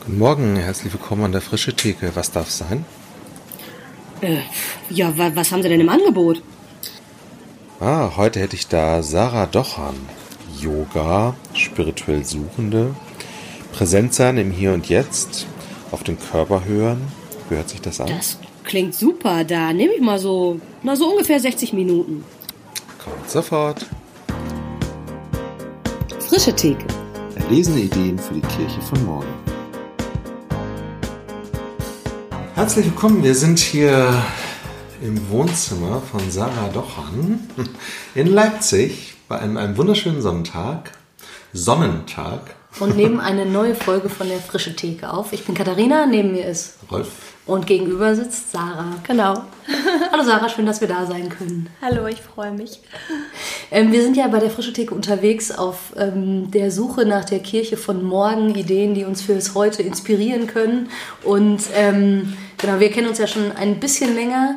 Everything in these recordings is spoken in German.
Guten Morgen, herzlich willkommen an der Frische Theke. Was darf sein? Äh, ja, wa was haben Sie denn im Angebot? Ah, heute hätte ich da Sarah Dochan. Yoga, spirituell Suchende, präsent sein im Hier und Jetzt, auf den Körper hören. Wie hört sich das an? Das klingt super. Da nehme ich mal so, na so ungefähr 60 Minuten. Kommt sofort. Frische Theke. Erlesene Ideen für die Kirche von morgen. Herzlich willkommen. Wir sind hier im Wohnzimmer von Sarah Dochan in Leipzig bei einem, einem wunderschönen Sonntag. Sonnentag. Und nehmen eine neue Folge von der Frische Theke auf. Ich bin Katharina, neben mir ist Rolf. und gegenüber sitzt Sarah. Genau. Hallo Sarah, schön, dass wir da sein können. Hallo, ich freue mich. Ähm, wir sind ja bei der Frische Theke unterwegs auf ähm, der Suche nach der Kirche von morgen, Ideen, die uns fürs Heute inspirieren können. Und ähm, genau, wir kennen uns ja schon ein bisschen länger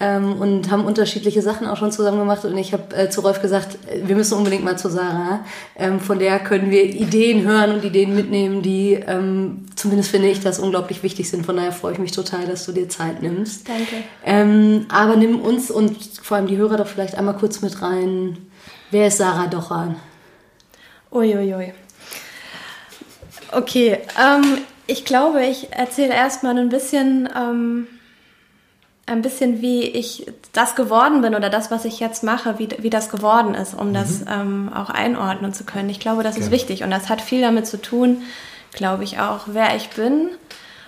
ähm, und haben unterschiedliche Sachen auch schon zusammen gemacht. Und ich habe äh, zu Rolf gesagt, äh, wir müssen unbedingt mal zu Sarah. Ähm, von der können wir Ideen hören und Ideen mitnehmen, die ähm, zumindest finde ich das unglaublich wichtig sind. Von daher freue ich mich total, dass du dir Zeit nimmst. Danke. Ähm, aber nimm uns und vor allem die Hörer doch vielleicht einmal kurz mit rein. Wer ist Sarah Dochan? Uiuiui. Okay, ähm, ich glaube, ich erzähle erstmal ein bisschen, ähm, ein bisschen, wie ich das geworden bin oder das, was ich jetzt mache, wie, wie das geworden ist, um das ähm, auch einordnen zu können. Ich glaube, das ist Gerne. wichtig und das hat viel damit zu tun, glaube ich auch, wer ich bin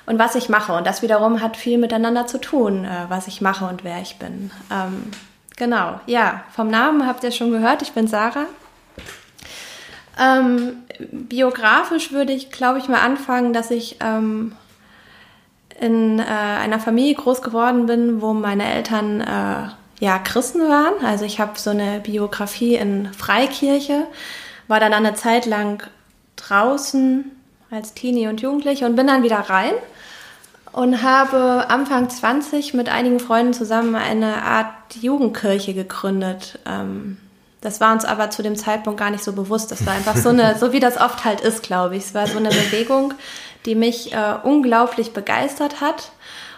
und was ich mache. Und das wiederum hat viel miteinander zu tun, äh, was ich mache und wer ich bin. Ähm, genau, ja, vom Namen habt ihr schon gehört, ich bin Sarah. Ähm, biografisch würde ich, glaube ich, mal anfangen, dass ich ähm, in äh, einer Familie groß geworden bin, wo meine Eltern äh, ja Christen waren. Also ich habe so eine Biografie in Freikirche, war dann eine Zeit lang draußen als Teenie und Jugendliche und bin dann wieder rein und habe Anfang 20 mit einigen Freunden zusammen eine Art Jugendkirche gegründet. Ähm, das war uns aber zu dem Zeitpunkt gar nicht so bewusst. Das war einfach so eine, so wie das oft halt ist, glaube ich. Es war so eine Bewegung, die mich äh, unglaublich begeistert hat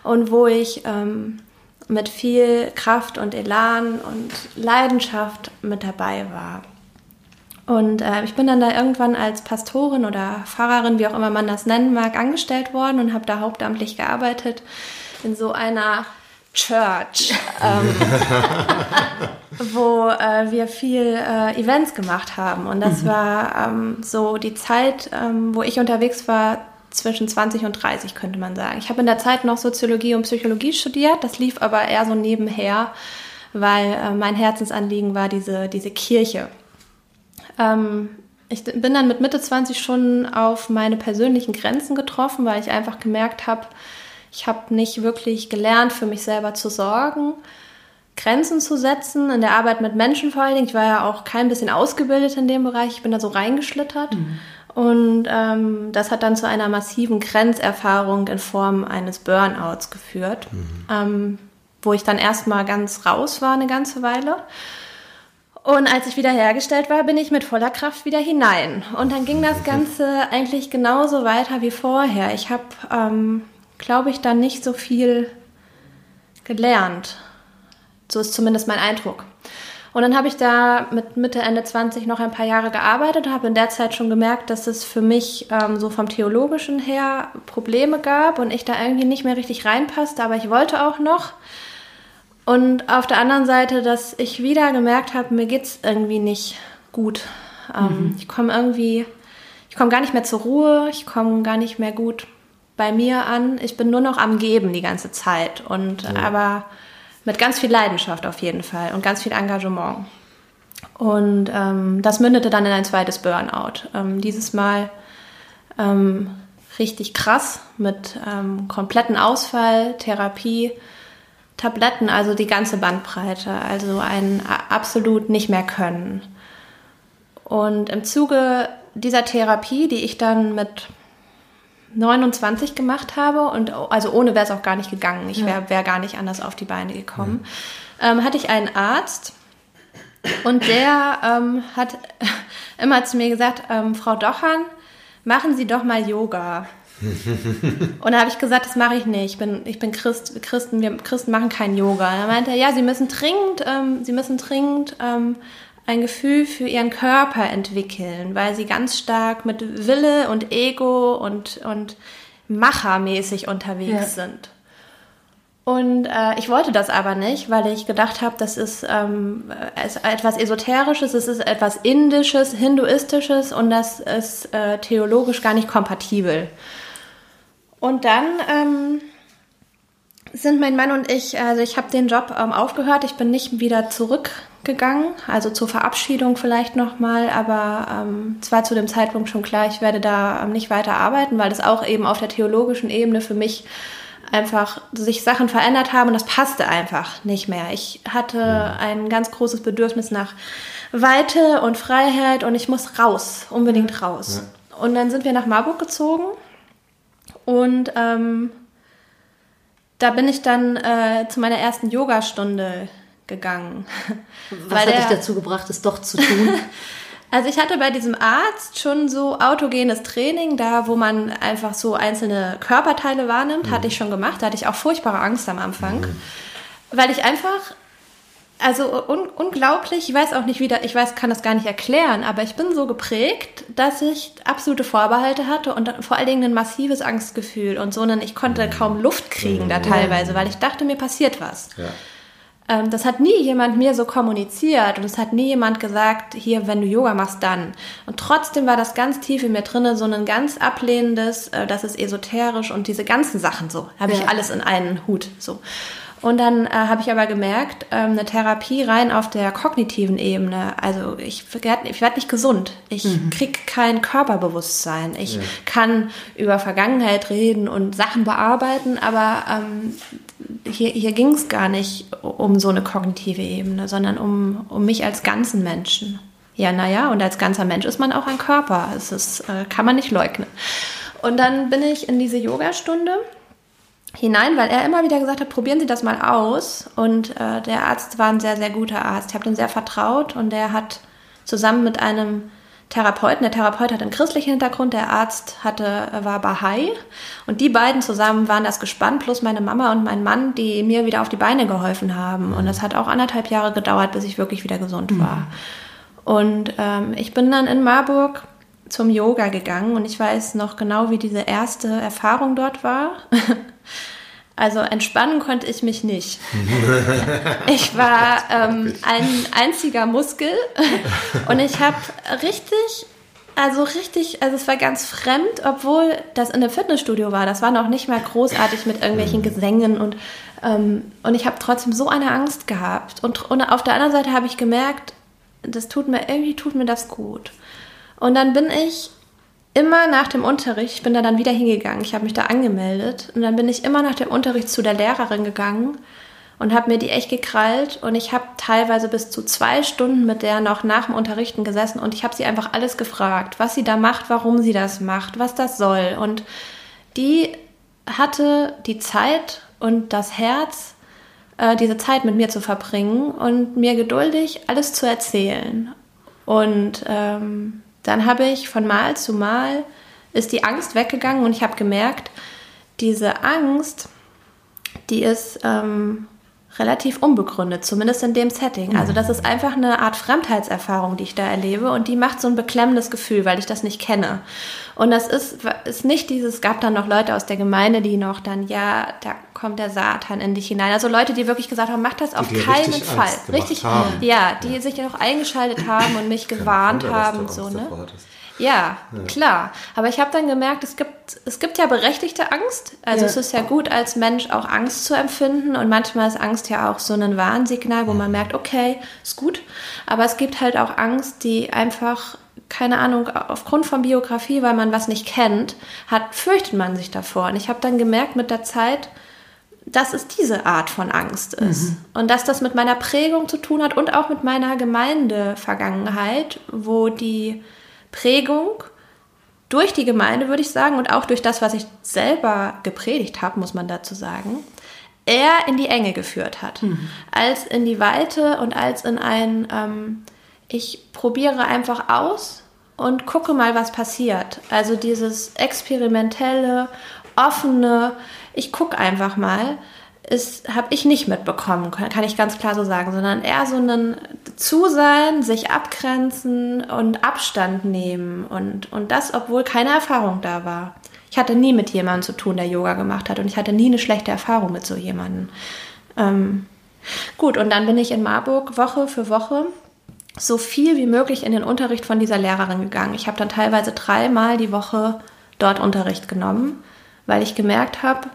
und wo ich ähm, mit viel Kraft und Elan und Leidenschaft mit dabei war. Und äh, ich bin dann da irgendwann als Pastorin oder Pfarrerin, wie auch immer man das nennen mag, angestellt worden und habe da hauptamtlich gearbeitet in so einer Church, ähm, wo äh, wir viel äh, Events gemacht haben. Und das war ähm, so die Zeit, ähm, wo ich unterwegs war, zwischen 20 und 30, könnte man sagen. Ich habe in der Zeit noch Soziologie und Psychologie studiert, das lief aber eher so nebenher, weil äh, mein Herzensanliegen war diese, diese Kirche. Ähm, ich bin dann mit Mitte 20 schon auf meine persönlichen Grenzen getroffen, weil ich einfach gemerkt habe, ich habe nicht wirklich gelernt, für mich selber zu sorgen, Grenzen zu setzen, in der Arbeit mit Menschen vor allen Dingen. Ich war ja auch kein bisschen ausgebildet in dem Bereich, ich bin da so reingeschlittert. Und ähm, das hat dann zu einer massiven Grenzerfahrung in Form eines Burnouts geführt, ähm, wo ich dann erstmal ganz raus war eine ganze Weile. Und als ich wieder hergestellt war, bin ich mit voller Kraft wieder hinein. Und dann ging das Ganze eigentlich genauso weiter wie vorher. Ich habe, ähm, glaube ich, dann nicht so viel gelernt. So ist zumindest mein Eindruck. Und dann habe ich da mit Mitte, Ende 20 noch ein paar Jahre gearbeitet, habe in der Zeit schon gemerkt, dass es für mich ähm, so vom Theologischen her Probleme gab und ich da irgendwie nicht mehr richtig reinpasste, aber ich wollte auch noch. Und auf der anderen Seite, dass ich wieder gemerkt habe, mir geht's irgendwie nicht gut. Ähm, Ich komme irgendwie, ich komme gar nicht mehr zur Ruhe, ich komme gar nicht mehr gut bei mir an. Ich bin nur noch am Geben die ganze Zeit und aber mit ganz viel Leidenschaft auf jeden Fall und ganz viel Engagement. Und ähm, das mündete dann in ein zweites Burnout. Ähm, dieses Mal ähm, richtig krass mit ähm, kompletten Ausfall, Therapie, Tabletten, also die ganze Bandbreite, also ein absolut nicht mehr können. Und im Zuge dieser Therapie, die ich dann mit 29 gemacht habe und also ohne wäre es auch gar nicht gegangen. Ich wäre wär gar nicht anders auf die Beine gekommen. Ähm, hatte ich einen Arzt und der ähm, hat immer zu mir gesagt, ähm, Frau Dochan, machen Sie doch mal Yoga. und da habe ich gesagt, das mache ich nicht. Ich bin, ich bin Christ, Christen, wir Christen machen keinen Yoga. Er meinte ja, sie müssen dringend, ähm, sie müssen dringend ähm, ein Gefühl für ihren Körper entwickeln, weil sie ganz stark mit Wille und Ego und, und machermäßig unterwegs ja. sind. Und äh, ich wollte das aber nicht, weil ich gedacht habe, das ist, ähm, ist etwas Esoterisches, es ist etwas Indisches, Hinduistisches und das ist äh, theologisch gar nicht kompatibel. Und dann ähm, sind mein Mann und ich, also ich habe den Job ähm, aufgehört, ich bin nicht wieder zurückgegangen, also zur Verabschiedung vielleicht nochmal, aber ähm, es war zu dem Zeitpunkt schon klar, ich werde da ähm, nicht weiter arbeiten, weil das auch eben auf der theologischen Ebene für mich einfach sich Sachen verändert haben und das passte einfach nicht mehr. Ich hatte ein ganz großes Bedürfnis nach Weite und Freiheit und ich muss raus, unbedingt raus. Ja. Und dann sind wir nach Marburg gezogen und ähm, da bin ich dann äh, zu meiner ersten Yogastunde gegangen. Was hat der, dich dazu gebracht, es doch zu tun? also ich hatte bei diesem Arzt schon so autogenes Training, da wo man einfach so einzelne Körperteile wahrnimmt, mhm. hatte ich schon gemacht. Da hatte ich auch furchtbare Angst am Anfang, mhm. weil ich einfach also un unglaublich, ich weiß auch nicht wieder, ich weiß, kann das gar nicht erklären, aber ich bin so geprägt, dass ich absolute Vorbehalte hatte und vor allen Dingen ein massives Angstgefühl und so einen, ich konnte kaum Luft kriegen da teilweise, weil ich dachte, mir passiert was. Ja. Ähm, das hat nie jemand mir so kommuniziert und es hat nie jemand gesagt, hier, wenn du Yoga machst, dann. Und trotzdem war das ganz tief in mir drinne, so ein ganz ablehnendes, äh, das ist esoterisch und diese ganzen Sachen so, habe ja. ich alles in einen Hut so. Und dann äh, habe ich aber gemerkt, ähm, eine Therapie rein auf der kognitiven Ebene, also ich, ich werde nicht gesund. Ich mhm. krieg kein Körperbewusstsein. Ich ja. kann über Vergangenheit reden und Sachen bearbeiten, aber ähm, hier, hier ging es gar nicht um so eine kognitive Ebene, sondern um, um mich als ganzen Menschen. Ja, naja, und als ganzer Mensch ist man auch ein Körper. Das ist, äh, kann man nicht leugnen. Und dann bin ich in diese Yogastunde hinein, weil er immer wieder gesagt hat, probieren Sie das mal aus. Und äh, der Arzt war ein sehr, sehr guter Arzt. Ich habe den sehr vertraut und der hat zusammen mit einem Therapeuten, der Therapeut hat einen christlichen Hintergrund, der Arzt hatte, äh, war Bahai. Und die beiden zusammen waren das gespannt, plus meine Mama und mein Mann, die mir wieder auf die Beine geholfen haben. Und das hat auch anderthalb Jahre gedauert, bis ich wirklich wieder gesund mhm. war. Mhm. Und ähm, ich bin dann in Marburg zum Yoga gegangen und ich weiß noch genau, wie diese erste Erfahrung dort war. Also entspannen konnte ich mich nicht. ich war ähm, ein einziger Muskel und ich habe richtig, also richtig, also es war ganz fremd, obwohl das in einem Fitnessstudio war. Das war noch nicht mal großartig mit irgendwelchen mhm. Gesängen und, ähm, und ich habe trotzdem so eine Angst gehabt. Und, und auf der anderen Seite habe ich gemerkt, das tut mir, irgendwie tut mir das gut. Und dann bin ich immer nach dem Unterricht, ich bin da dann wieder hingegangen, ich habe mich da angemeldet. Und dann bin ich immer nach dem Unterricht zu der Lehrerin gegangen und habe mir die echt gekrallt. Und ich habe teilweise bis zu zwei Stunden mit der noch nach dem Unterrichten gesessen und ich habe sie einfach alles gefragt, was sie da macht, warum sie das macht, was das soll. Und die hatte die Zeit und das Herz, äh, diese Zeit mit mir zu verbringen und mir geduldig alles zu erzählen. Und ähm, dann habe ich von Mal zu Mal ist die Angst weggegangen und ich habe gemerkt, diese Angst, die ist ähm, relativ unbegründet, zumindest in dem Setting. Also das ist einfach eine Art Fremdheitserfahrung, die ich da erlebe und die macht so ein beklemmendes Gefühl, weil ich das nicht kenne. Und das ist, ist nicht dieses, es gab dann noch Leute aus der Gemeinde, die noch dann, ja, da kommt der Satan in dich hinein. Also Leute, die wirklich gesagt haben, mach das auf keinen richtig Fall. Richtig, haben. ja, die ja. sich ja noch eingeschaltet haben und mich gewarnt haben, so, ne? Ja, ja, klar. Aber ich habe dann gemerkt, es gibt, es gibt ja berechtigte Angst. Also ja. es ist ja gut, als Mensch auch Angst zu empfinden. Und manchmal ist Angst ja auch so ein Warnsignal, wo man merkt, okay, ist gut. Aber es gibt halt auch Angst, die einfach, keine Ahnung, aufgrund von Biografie, weil man was nicht kennt, hat, fürchtet man sich davor. Und ich habe dann gemerkt mit der Zeit, dass es diese Art von Angst ist. Mhm. Und dass das mit meiner Prägung zu tun hat und auch mit meiner Gemeindevergangenheit, wo die Prägung durch die Gemeinde, würde ich sagen, und auch durch das, was ich selber gepredigt habe, muss man dazu sagen, eher in die Enge geführt hat, mhm. als in die Weite und als in ein, ähm, ich probiere einfach aus und gucke mal, was passiert. Also dieses experimentelle, offene, ich gucke einfach mal, habe ich nicht mitbekommen, kann ich ganz klar so sagen, sondern eher so ein Zusein, sich abgrenzen und Abstand nehmen und, und das, obwohl keine Erfahrung da war. Ich hatte nie mit jemandem zu tun, der Yoga gemacht hat und ich hatte nie eine schlechte Erfahrung mit so jemandem. Ähm, gut, und dann bin ich in Marburg Woche für Woche so viel wie möglich in den Unterricht von dieser Lehrerin gegangen. Ich habe dann teilweise dreimal die Woche dort Unterricht genommen, weil ich gemerkt habe,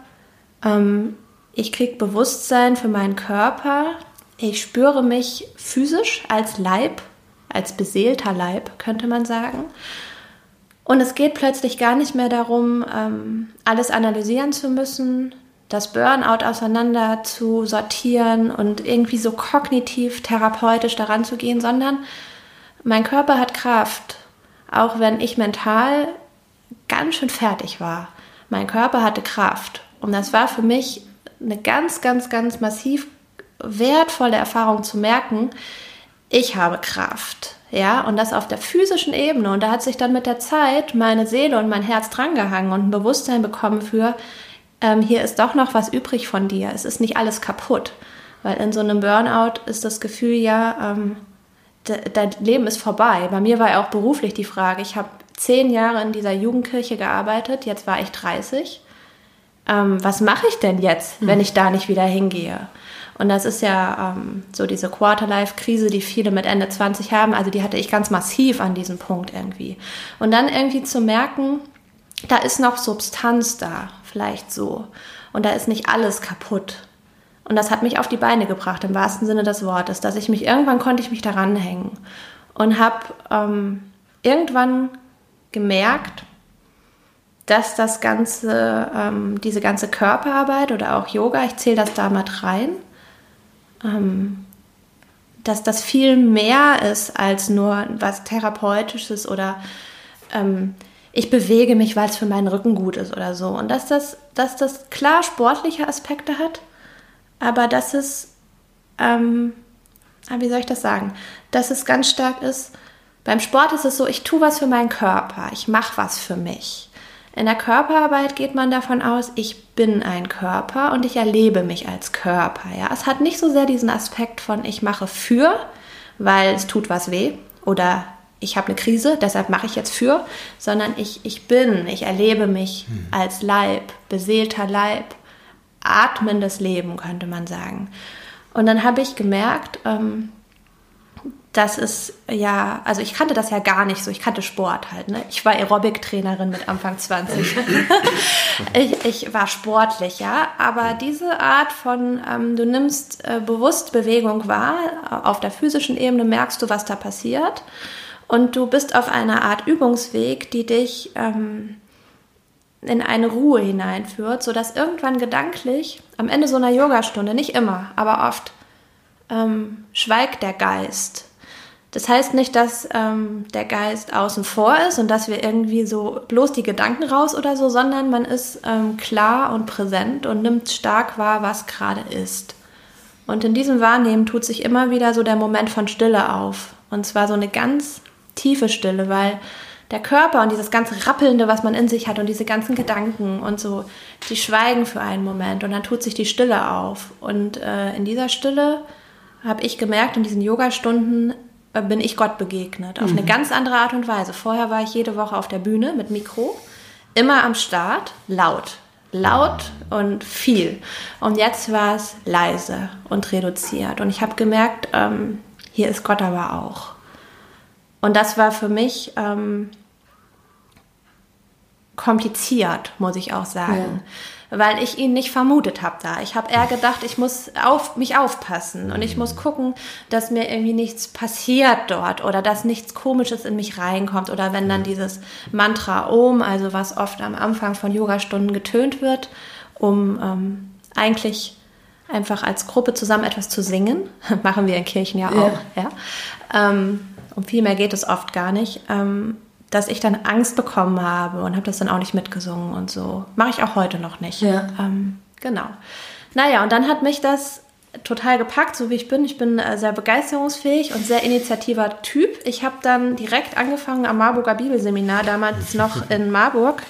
ähm, ich kriege Bewusstsein für meinen Körper, ich spüre mich physisch als Leib, als beseelter Leib, könnte man sagen. Und es geht plötzlich gar nicht mehr darum, ähm, alles analysieren zu müssen, das Burnout auseinander zu sortieren und irgendwie so kognitiv therapeutisch daran zu gehen, sondern mein Körper hat Kraft, auch wenn ich mental ganz schön fertig war. Mein Körper hatte Kraft und das war für mich eine ganz, ganz, ganz massiv wertvolle Erfahrung zu merken, ich habe Kraft. Ja, und das auf der physischen Ebene. Und da hat sich dann mit der Zeit meine Seele und mein Herz drangehangen und ein Bewusstsein bekommen für, ähm, hier ist doch noch was übrig von dir. Es ist nicht alles kaputt. Weil in so einem Burnout ist das Gefühl ja, ähm, dein Leben ist vorbei. Bei mir war ja auch beruflich die Frage, ich habe zehn Jahre in dieser Jugendkirche gearbeitet, jetzt war ich 30. Ähm, was mache ich denn jetzt, hm. wenn ich da nicht wieder hingehe? Und das ist ja ähm, so diese Quarterlife-Krise, die viele mit Ende 20 haben. Also die hatte ich ganz massiv an diesem Punkt irgendwie. Und dann irgendwie zu merken, da ist noch Substanz da, vielleicht so. Und da ist nicht alles kaputt. Und das hat mich auf die Beine gebracht, im wahrsten Sinne des Wortes, dass ich mich irgendwann konnte ich mich daran hängen und habe ähm, irgendwann gemerkt, dass das ganze, ähm, diese ganze Körperarbeit oder auch Yoga, ich zähle das da mit rein, ähm, dass das viel mehr ist als nur was Therapeutisches oder ähm, ich bewege mich, weil es für meinen Rücken gut ist oder so. Und dass das, dass das klar sportliche Aspekte hat, aber dass es, ähm, ah, wie soll ich das sagen, dass es ganz stark ist, beim Sport ist es so, ich tue was für meinen Körper, ich mache was für mich. In der Körperarbeit geht man davon aus, ich bin ein Körper und ich erlebe mich als Körper. Ja? Es hat nicht so sehr diesen Aspekt von ich mache für, weil es tut was weh oder ich habe eine Krise, deshalb mache ich jetzt für, sondern ich, ich bin, ich erlebe mich hm. als Leib, beseelter Leib, atmendes Leben, könnte man sagen. Und dann habe ich gemerkt, ähm, das ist ja, also ich kannte das ja gar nicht so. Ich kannte Sport halt. Ne? Ich war Aerobic-Trainerin mit Anfang 20. ich, ich, war sportlich, ja. Aber diese Art von, ähm, du nimmst äh, bewusst Bewegung wahr, auf der physischen Ebene merkst du, was da passiert. Und du bist auf einer Art Übungsweg, die dich ähm, in eine Ruhe hineinführt, sodass irgendwann gedanklich am Ende so einer Yogastunde, nicht immer, aber oft, ähm, schweigt der Geist das heißt nicht, dass ähm, der Geist außen vor ist und dass wir irgendwie so bloß die Gedanken raus oder so, sondern man ist ähm, klar und präsent und nimmt stark wahr, was gerade ist. Und in diesem Wahrnehmen tut sich immer wieder so der Moment von Stille auf. Und zwar so eine ganz tiefe Stille, weil der Körper und dieses ganze Rappelnde, was man in sich hat und diese ganzen Gedanken und so, die schweigen für einen Moment und dann tut sich die Stille auf. Und äh, in dieser Stille habe ich gemerkt, in diesen Yogastunden äh, bin ich Gott begegnet. Auf mhm. eine ganz andere Art und Weise. Vorher war ich jede Woche auf der Bühne mit Mikro, immer am Start, laut. Laut und viel. Und jetzt war es leise und reduziert. Und ich habe gemerkt, ähm, hier ist Gott aber auch. Und das war für mich ähm, kompliziert, muss ich auch sagen. Ja weil ich ihn nicht vermutet habe da. Ich habe eher gedacht, ich muss auf mich aufpassen und ich muss gucken, dass mir irgendwie nichts passiert dort oder dass nichts Komisches in mich reinkommt oder wenn dann dieses Mantra Om, also was oft am Anfang von Yogastunden getönt wird, um ähm, eigentlich einfach als Gruppe zusammen etwas zu singen, machen wir in Kirchen ja auch, ja. ja. Ähm, um viel mehr geht es oft gar nicht. Ähm, dass ich dann Angst bekommen habe und habe das dann auch nicht mitgesungen und so. Mache ich auch heute noch nicht. Ja. Ähm, genau. Naja, und dann hat mich das total gepackt, so wie ich bin. Ich bin äh, sehr begeisterungsfähig und sehr initiativer Typ. Ich habe dann direkt angefangen am Marburger Bibelseminar, damals noch in Marburg,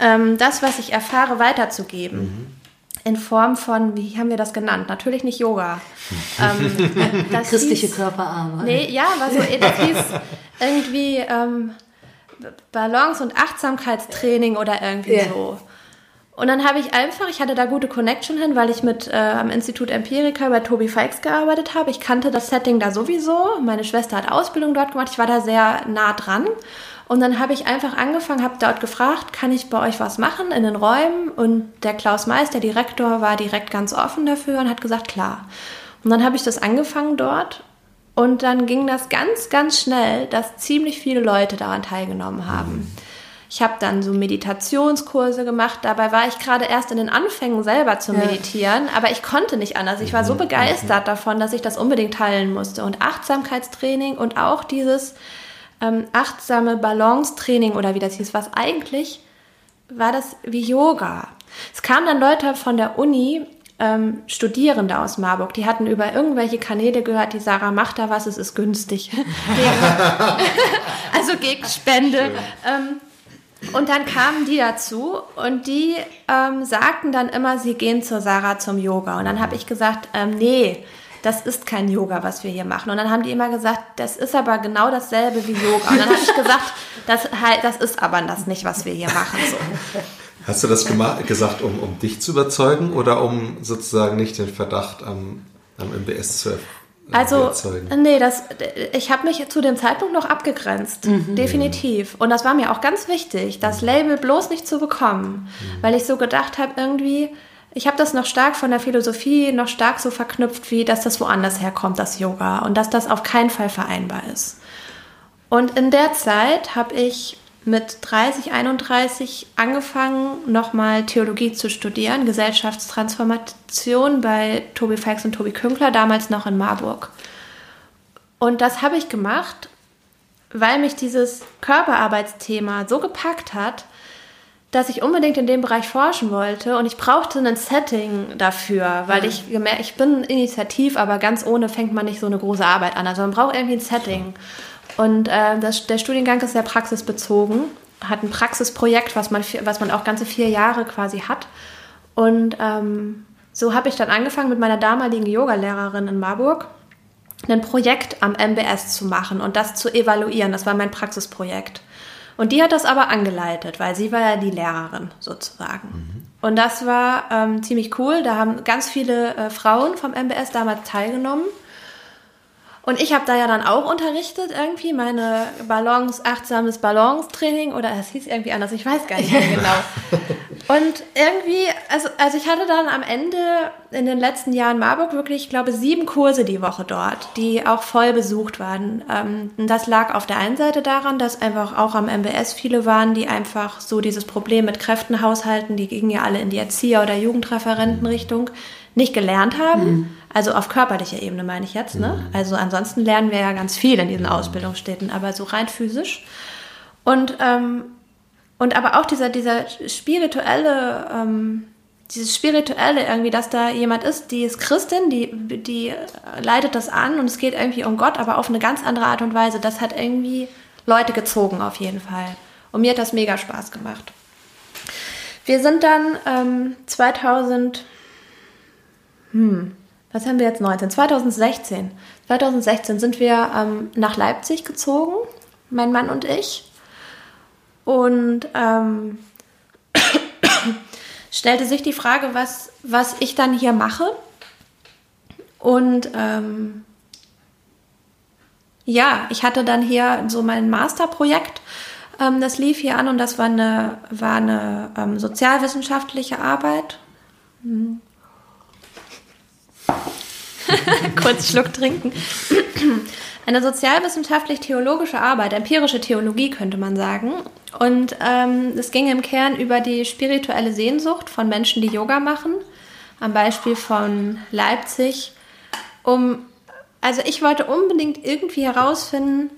ähm, das, was ich erfahre, weiterzugeben. Mhm. In Form von, wie haben wir das genannt? Natürlich nicht Yoga. ähm, Christliche hieß, Körperarbeit. Nee, ja, war so, das hieß irgendwie ähm, Balance- und Achtsamkeitstraining oder irgendwie yeah. so. Und dann habe ich einfach, ich hatte da gute Connection hin, weil ich mit äh, am Institut Empirica bei Tobi Fikes gearbeitet habe. Ich kannte das Setting da sowieso. Meine Schwester hat Ausbildung dort gemacht. Ich war da sehr nah dran. Und dann habe ich einfach angefangen, habe dort gefragt, kann ich bei euch was machen in den Räumen? Und der Klaus Mais, der Direktor, war direkt ganz offen dafür und hat gesagt, klar. Und dann habe ich das angefangen dort. Und dann ging das ganz, ganz schnell, dass ziemlich viele Leute daran teilgenommen haben. Ich habe dann so Meditationskurse gemacht. Dabei war ich gerade erst in den Anfängen selber zu meditieren, aber ich konnte nicht anders. Ich war so mhm. begeistert davon, dass ich das unbedingt teilen musste. Und Achtsamkeitstraining und auch dieses ähm, achtsame Balance-Training oder wie das hieß, was eigentlich war das wie Yoga. Es kamen dann Leute von der Uni, ähm, Studierende aus Marburg, die hatten über irgendwelche Kanäle gehört, die Sarah macht da was, es ist günstig. also gegen Spende. Ähm, und dann kamen die dazu und die ähm, sagten dann immer, sie gehen zur Sarah zum Yoga. Und dann habe ich gesagt, ähm, nee, das ist kein Yoga, was wir hier machen. Und dann haben die immer gesagt, das ist aber genau dasselbe wie Yoga. Und dann habe ich gesagt, das, halt, das ist aber das nicht, was wir hier machen. So. Hast du das gesagt, um, um dich zu überzeugen oder um sozusagen nicht den Verdacht am, am MBS zu erfüllen? Also, nee, das, ich habe mich zu dem Zeitpunkt noch abgegrenzt, mhm. definitiv. Und das war mir auch ganz wichtig, das Label bloß nicht zu bekommen, mhm. weil ich so gedacht habe, irgendwie, ich habe das noch stark von der Philosophie, noch stark so verknüpft, wie dass das woanders herkommt, das Yoga, und dass das auf keinen Fall vereinbar ist. Und in der Zeit habe ich mit 30, 31 angefangen, nochmal Theologie zu studieren, Gesellschaftstransformation bei Tobi Feix und Tobi Künkler, damals noch in Marburg. Und das habe ich gemacht, weil mich dieses Körperarbeitsthema so gepackt hat, dass ich unbedingt in dem Bereich forschen wollte und ich brauchte ein Setting dafür, weil mhm. ich gemerkt, ich bin initiativ, aber ganz ohne fängt man nicht so eine große Arbeit an. Also man braucht irgendwie ein Setting. Und äh, das, der Studiengang ist sehr praxisbezogen, hat ein Praxisprojekt, was man, was man auch ganze vier Jahre quasi hat. Und ähm, so habe ich dann angefangen mit meiner damaligen Yogalehrerin in Marburg ein Projekt am MBS zu machen und das zu evaluieren. Das war mein Praxisprojekt. Und die hat das aber angeleitet, weil sie war ja die Lehrerin sozusagen. Mhm. Und das war ähm, ziemlich cool. Da haben ganz viele äh, Frauen vom MBS damals teilgenommen. Und ich habe da ja dann auch unterrichtet irgendwie, meine Balance, achtsames Balance-Training oder es hieß irgendwie anders, ich weiß gar nicht mehr genau. Und irgendwie, also, also ich hatte dann am Ende in den letzten Jahren Marburg wirklich, ich glaube, sieben Kurse die Woche dort, die auch voll besucht waren. Ähm, das lag auf der einen Seite daran, dass einfach auch am MBS viele waren, die einfach so dieses Problem mit Kräften haushalten, die gingen ja alle in die Erzieher- oder Jugendreferentenrichtung, nicht gelernt haben. Mhm also auf körperlicher Ebene meine ich jetzt. Ne? Mhm. Also ansonsten lernen wir ja ganz viel in diesen mhm. Ausbildungsstätten, aber so rein physisch. Und, ähm, und aber auch dieser, dieser spirituelle, ähm, dieses spirituelle irgendwie, dass da jemand ist, die ist Christin, die, die leitet das an und es geht irgendwie um Gott, aber auf eine ganz andere Art und Weise. Das hat irgendwie Leute gezogen auf jeden Fall. Und mir hat das mega Spaß gemacht. Wir sind dann ähm, 2000, hm, was haben wir jetzt 19? 2016. 2016 sind wir ähm, nach Leipzig gezogen, mein Mann und ich. Und ähm, stellte sich die Frage, was, was ich dann hier mache. Und ähm, ja, ich hatte dann hier so mein Masterprojekt. Ähm, das lief hier an und das war eine, war eine ähm, sozialwissenschaftliche Arbeit. Hm. Kurz Schluck trinken. Eine sozialwissenschaftlich-theologische Arbeit, empirische Theologie könnte man sagen. Und ähm, es ging im Kern über die spirituelle Sehnsucht von Menschen, die Yoga machen. Am Beispiel von Leipzig. Um, also ich wollte unbedingt irgendwie herausfinden,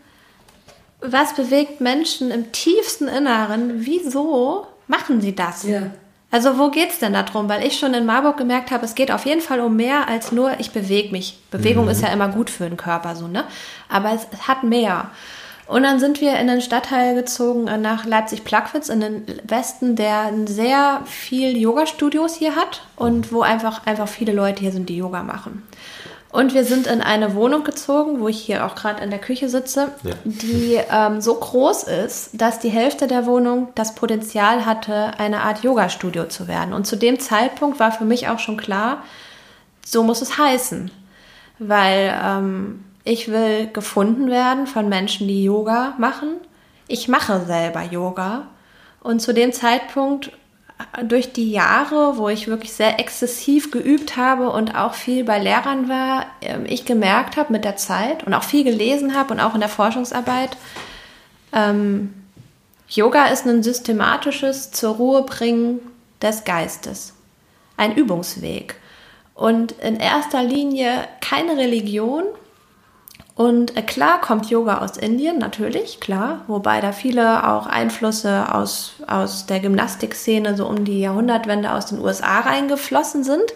was bewegt Menschen im tiefsten Inneren? Wieso machen sie das? Ja. Also wo geht's denn darum? Weil ich schon in Marburg gemerkt habe, es geht auf jeden Fall um mehr als nur, ich bewege mich. Bewegung mhm. ist ja immer gut für den Körper, so, ne? Aber es, es hat mehr. Und dann sind wir in den Stadtteil gezogen äh, nach Leipzig-Plagwitz in den Westen, der sehr viel Yoga-Studios hier hat und wo einfach, einfach viele Leute hier sind, die Yoga machen. Und wir sind in eine Wohnung gezogen, wo ich hier auch gerade in der Küche sitze, ja. die ähm, so groß ist, dass die Hälfte der Wohnung das Potenzial hatte, eine Art Yoga-Studio zu werden. Und zu dem Zeitpunkt war für mich auch schon klar, so muss es heißen. Weil ähm, ich will gefunden werden von Menschen, die Yoga machen. Ich mache selber Yoga. Und zu dem Zeitpunkt, durch die Jahre, wo ich wirklich sehr exzessiv geübt habe und auch viel bei Lehrern war, ähm, ich gemerkt habe mit der Zeit und auch viel gelesen habe und auch in der Forschungsarbeit, ähm, Yoga ist ein systematisches zur Ruhe bringen des Geistes. Ein Übungsweg. Und in erster Linie keine Religion, und äh, klar kommt Yoga aus Indien, natürlich, klar, wobei da viele auch Einflüsse aus, aus der Gymnastikszene so um die Jahrhundertwende aus den USA reingeflossen sind.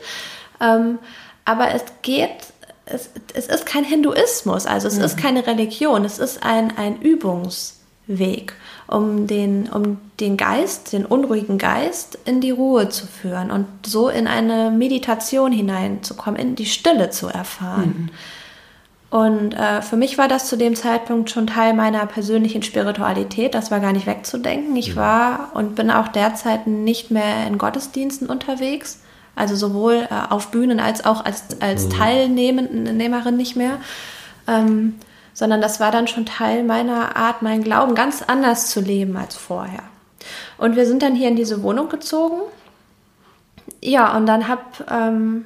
Ähm, aber es geht, es, es ist kein Hinduismus, also es mhm. ist keine Religion, es ist ein, ein Übungsweg, um den, um den Geist, den unruhigen Geist in die Ruhe zu führen und so in eine Meditation hineinzukommen, in die Stille zu erfahren. Mhm. Und äh, für mich war das zu dem Zeitpunkt schon Teil meiner persönlichen Spiritualität. Das war gar nicht wegzudenken. Ich mhm. war und bin auch derzeit nicht mehr in Gottesdiensten unterwegs. Also sowohl äh, auf Bühnen als auch als, als mhm. Teilnehmerin nicht mehr. Ähm, sondern das war dann schon Teil meiner Art, meinen Glauben ganz anders zu leben als vorher. Und wir sind dann hier in diese Wohnung gezogen. Ja, und dann habe ähm,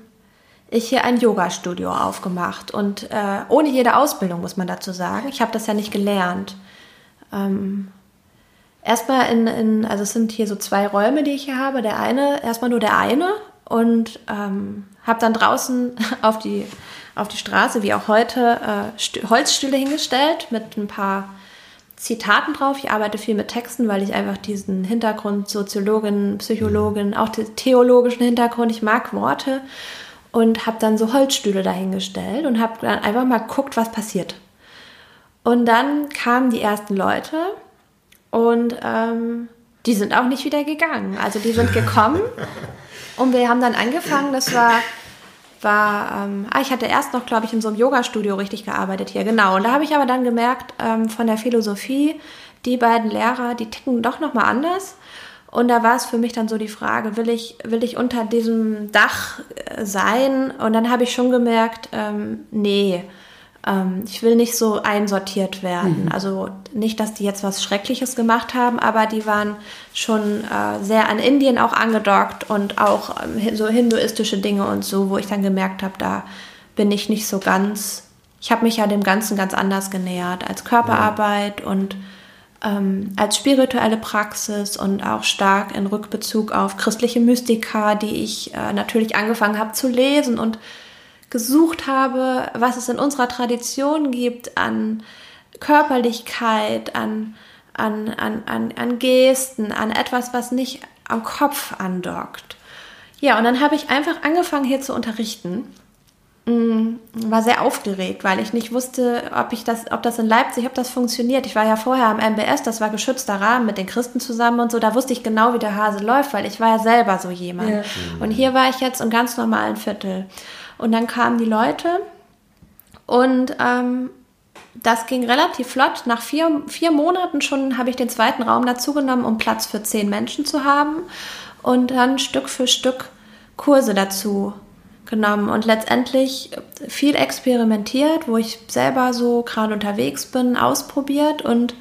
ich hier ein Yoga-Studio aufgemacht. Und äh, ohne jede Ausbildung, muss man dazu sagen. Ich habe das ja nicht gelernt. Ähm, erstmal in, in, also es sind hier so zwei Räume, die ich hier habe. Der eine, erstmal nur der eine. Und ähm, habe dann draußen auf die, auf die Straße, wie auch heute, äh, Holzstühle hingestellt mit ein paar Zitaten drauf. Ich arbeite viel mit Texten, weil ich einfach diesen Hintergrund, Soziologin, Psychologin, auch den theologischen Hintergrund, ich mag Worte und habe dann so Holzstühle dahingestellt und habe dann einfach mal geguckt, was passiert. Und dann kamen die ersten Leute und ähm, die sind auch nicht wieder gegangen. Also die sind gekommen und wir haben dann angefangen, das war, war ähm, ah, ich hatte erst noch, glaube ich, in so einem Yoga-Studio richtig gearbeitet hier, genau. Und da habe ich aber dann gemerkt, ähm, von der Philosophie, die beiden Lehrer, die ticken doch nochmal anders. Und da war es für mich dann so die Frage, will ich, will ich unter diesem Dach äh, sein? Und dann habe ich schon gemerkt, ähm, nee, ähm, ich will nicht so einsortiert werden. Mhm. Also nicht, dass die jetzt was Schreckliches gemacht haben, aber die waren schon äh, sehr an Indien auch angedockt und auch ähm, so hinduistische Dinge und so, wo ich dann gemerkt habe, da bin ich nicht so ganz, ich habe mich ja dem Ganzen ganz anders genähert als Körperarbeit ja. und ähm, als spirituelle Praxis und auch stark in Rückbezug auf christliche Mystika, die ich äh, natürlich angefangen habe zu lesen und gesucht habe, was es in unserer Tradition gibt an Körperlichkeit, an, an, an, an, an Gesten, an etwas, was nicht am Kopf andockt. Ja, und dann habe ich einfach angefangen hier zu unterrichten war sehr aufgeregt, weil ich nicht wusste, ob ich das, ob das in Leipzig, ob das funktioniert. Ich war ja vorher am MBS, das war geschützter Rahmen mit den Christen zusammen und so. Da wusste ich genau, wie der Hase läuft, weil ich war ja selber so jemand. Ja. Und hier war ich jetzt im ganz normalen Viertel. Und dann kamen die Leute und ähm, das ging relativ flott. Nach vier, vier Monaten schon habe ich den zweiten Raum dazugenommen, um Platz für zehn Menschen zu haben und dann Stück für Stück Kurse dazu genommen und letztendlich viel experimentiert, wo ich selber so gerade unterwegs bin, ausprobiert und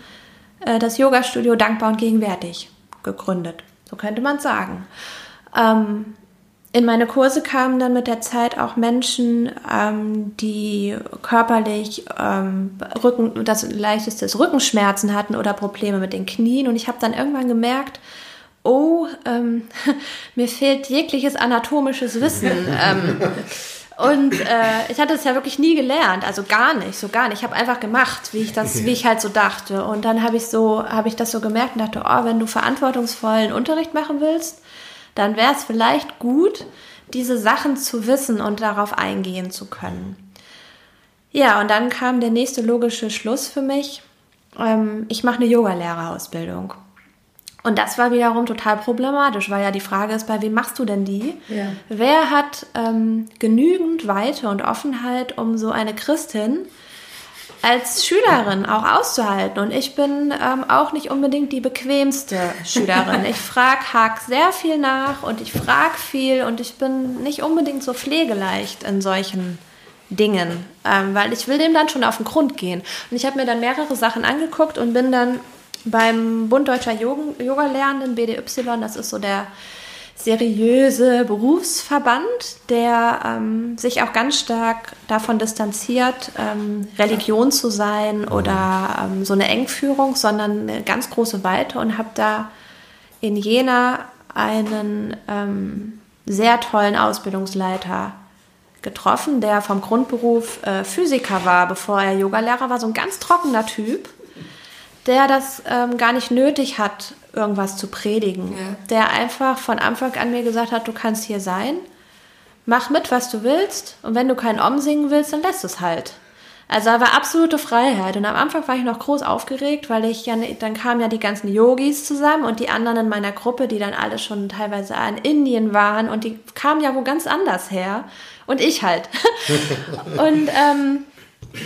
äh, das Yoga-Studio dankbar und gegenwärtig gegründet. So könnte man sagen. Ähm, in meine Kurse kamen dann mit der Zeit auch Menschen, ähm, die körperlich ähm, Rücken, das leichteste Rückenschmerzen hatten oder Probleme mit den Knien. Und ich habe dann irgendwann gemerkt, oh, ähm, mir fehlt jegliches anatomisches Wissen. ähm, und äh, ich hatte es ja wirklich nie gelernt, also gar nicht, so gar nicht. Ich habe einfach gemacht, wie ich das, wie ich halt so dachte. Und dann habe ich so, habe ich das so gemerkt und dachte, oh, wenn du verantwortungsvollen Unterricht machen willst, dann wäre es vielleicht gut, diese Sachen zu wissen und darauf eingehen zu können. Ja, und dann kam der nächste logische Schluss für mich. Ähm, ich mache eine Yogalehrerausbildung. Und das war wiederum total problematisch, weil ja die Frage ist, bei wem machst du denn die? Ja. Wer hat ähm, genügend Weite und Offenheit, um so eine Christin als Schülerin auch auszuhalten? Und ich bin ähm, auch nicht unbedingt die bequemste Schülerin. Ich frage, hak sehr viel nach und ich frage viel und ich bin nicht unbedingt so pflegeleicht in solchen Dingen, ähm, weil ich will dem dann schon auf den Grund gehen. Und ich habe mir dann mehrere Sachen angeguckt und bin dann beim Bund Deutscher Yoga-Lehrenden, BDY, das ist so der seriöse Berufsverband, der ähm, sich auch ganz stark davon distanziert, ähm, Religion zu sein oder ähm, so eine Engführung, sondern eine ganz große Weite und habe da in Jena einen ähm, sehr tollen Ausbildungsleiter getroffen, der vom Grundberuf äh, Physiker war, bevor er Yogalehrer war, so ein ganz trockener Typ, der das ähm, gar nicht nötig hat, irgendwas zu predigen. Ja. Der einfach von Anfang an mir gesagt hat, du kannst hier sein, mach mit, was du willst und wenn du keinen Om singen willst, dann lässt es halt. Also da war absolute Freiheit. Und am Anfang war ich noch groß aufgeregt, weil ich ja, dann kamen ja die ganzen Yogis zusammen und die anderen in meiner Gruppe, die dann alle schon teilweise in Indien waren und die kamen ja wo ganz anders her. Und ich halt. und ähm,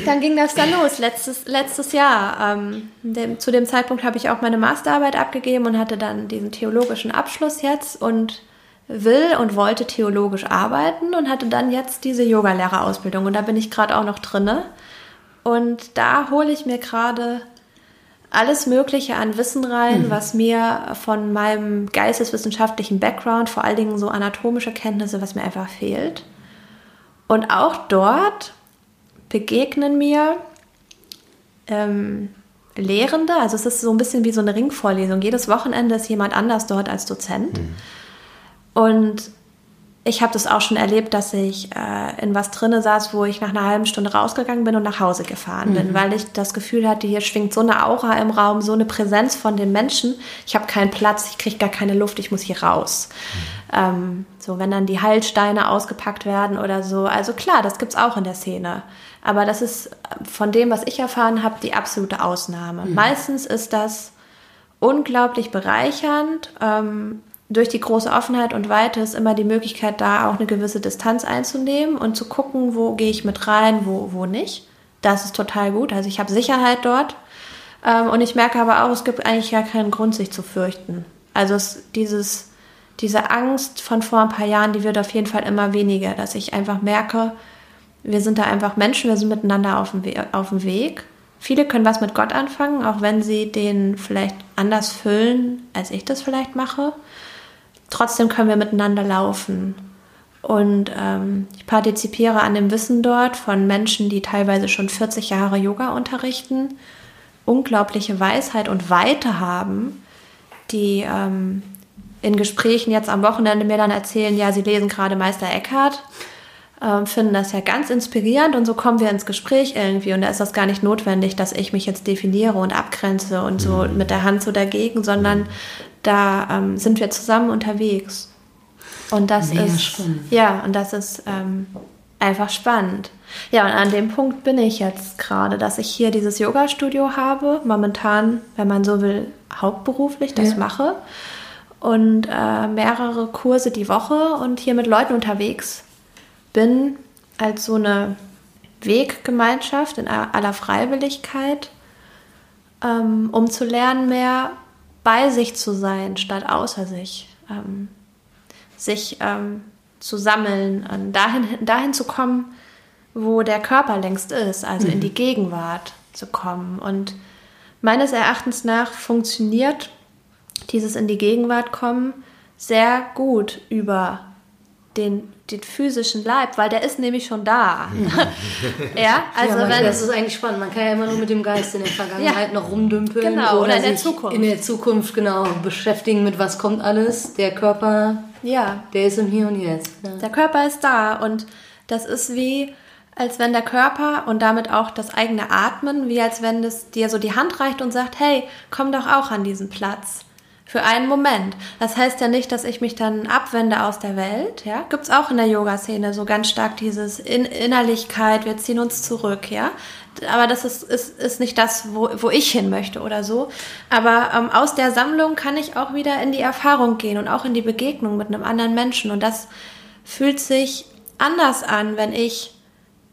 dann ging das dann los, letztes, letztes Jahr. Ähm, dem, zu dem Zeitpunkt habe ich auch meine Masterarbeit abgegeben und hatte dann diesen theologischen Abschluss jetzt und will und wollte theologisch arbeiten und hatte dann jetzt diese Yogalehrerausbildung und da bin ich gerade auch noch drinne. Und da hole ich mir gerade alles Mögliche an Wissen rein, mhm. was mir von meinem geisteswissenschaftlichen Background, vor allen Dingen so anatomische Kenntnisse, was mir einfach fehlt. Und auch dort begegnen mir ähm, Lehrende, also es ist so ein bisschen wie so eine Ringvorlesung. Jedes Wochenende ist jemand anders dort als Dozent. Mhm. Und ich habe das auch schon erlebt, dass ich äh, in was drinne saß, wo ich nach einer halben Stunde rausgegangen bin und nach Hause gefahren mhm. bin, weil ich das Gefühl hatte, hier schwingt so eine Aura im Raum, so eine Präsenz von den Menschen. Ich habe keinen Platz, ich kriege gar keine Luft, ich muss hier raus. Mhm. Ähm, so, wenn dann die Heilsteine ausgepackt werden oder so. Also klar, das gibt's auch in der Szene. Aber das ist von dem, was ich erfahren habe, die absolute Ausnahme. Mhm. Meistens ist das unglaublich bereichernd. Ähm, durch die große Offenheit und Weite ist immer die Möglichkeit da, auch eine gewisse Distanz einzunehmen und zu gucken, wo gehe ich mit rein, wo, wo nicht. Das ist total gut. Also ich habe Sicherheit dort. Ähm, und ich merke aber auch, es gibt eigentlich gar keinen Grund, sich zu fürchten. Also es, dieses, diese Angst von vor ein paar Jahren, die wird auf jeden Fall immer weniger, dass ich einfach merke, wir sind da einfach Menschen, wir sind miteinander auf dem, We auf dem Weg. Viele können was mit Gott anfangen, auch wenn sie den vielleicht anders füllen, als ich das vielleicht mache trotzdem können wir miteinander laufen. Und ähm, ich partizipiere an dem Wissen dort von Menschen, die teilweise schon 40 Jahre Yoga unterrichten, unglaubliche Weisheit und Weite haben, die ähm, in Gesprächen jetzt am Wochenende mir dann erzählen, ja, sie lesen gerade Meister Eckhart, ähm, finden das ja ganz inspirierend und so kommen wir ins Gespräch irgendwie und da ist das gar nicht notwendig, dass ich mich jetzt definiere und abgrenze und so mhm. mit der Hand so dagegen, sondern da ähm, sind wir zusammen unterwegs. Und das Mega ist spannend. ja, und das ist ähm, einfach spannend. Ja, und an dem Punkt bin ich jetzt gerade, dass ich hier dieses Yoga-Studio habe, momentan, wenn man so will, hauptberuflich das ja. mache und äh, mehrere Kurse die Woche und hier mit Leuten unterwegs bin als so eine Weggemeinschaft in aller Freiwilligkeit, ähm, um zu lernen, mehr bei sich zu sein, statt außer sich. Ähm, sich ähm, zu sammeln, und dahin, dahin zu kommen, wo der Körper längst ist, also mhm. in die Gegenwart zu kommen. Und meines Erachtens nach funktioniert dieses in die Gegenwart kommen sehr gut über den den physischen Leib, weil der ist nämlich schon da. ja, also ja, wenn das ist eigentlich spannend. Man kann ja immer nur mit dem Geist in der Vergangenheit ja. noch rumdümpeln genau, oder, oder in der Zukunft. In der Zukunft genau beschäftigen mit was kommt alles. Der Körper, ja, der ist im Hier und Jetzt. Ja. Der Körper ist da und das ist wie als wenn der Körper und damit auch das eigene Atmen, wie als wenn es dir so die Hand reicht und sagt, hey, komm doch auch an diesen Platz. Für einen Moment. Das heißt ja nicht, dass ich mich dann abwende aus der Welt. Ja, gibt's auch in der Yoga-Szene so ganz stark dieses in Innerlichkeit, wir ziehen uns zurück, ja. Aber das ist, ist, ist nicht das, wo, wo ich hin möchte oder so. Aber ähm, aus der Sammlung kann ich auch wieder in die Erfahrung gehen und auch in die Begegnung mit einem anderen Menschen. Und das fühlt sich anders an, wenn ich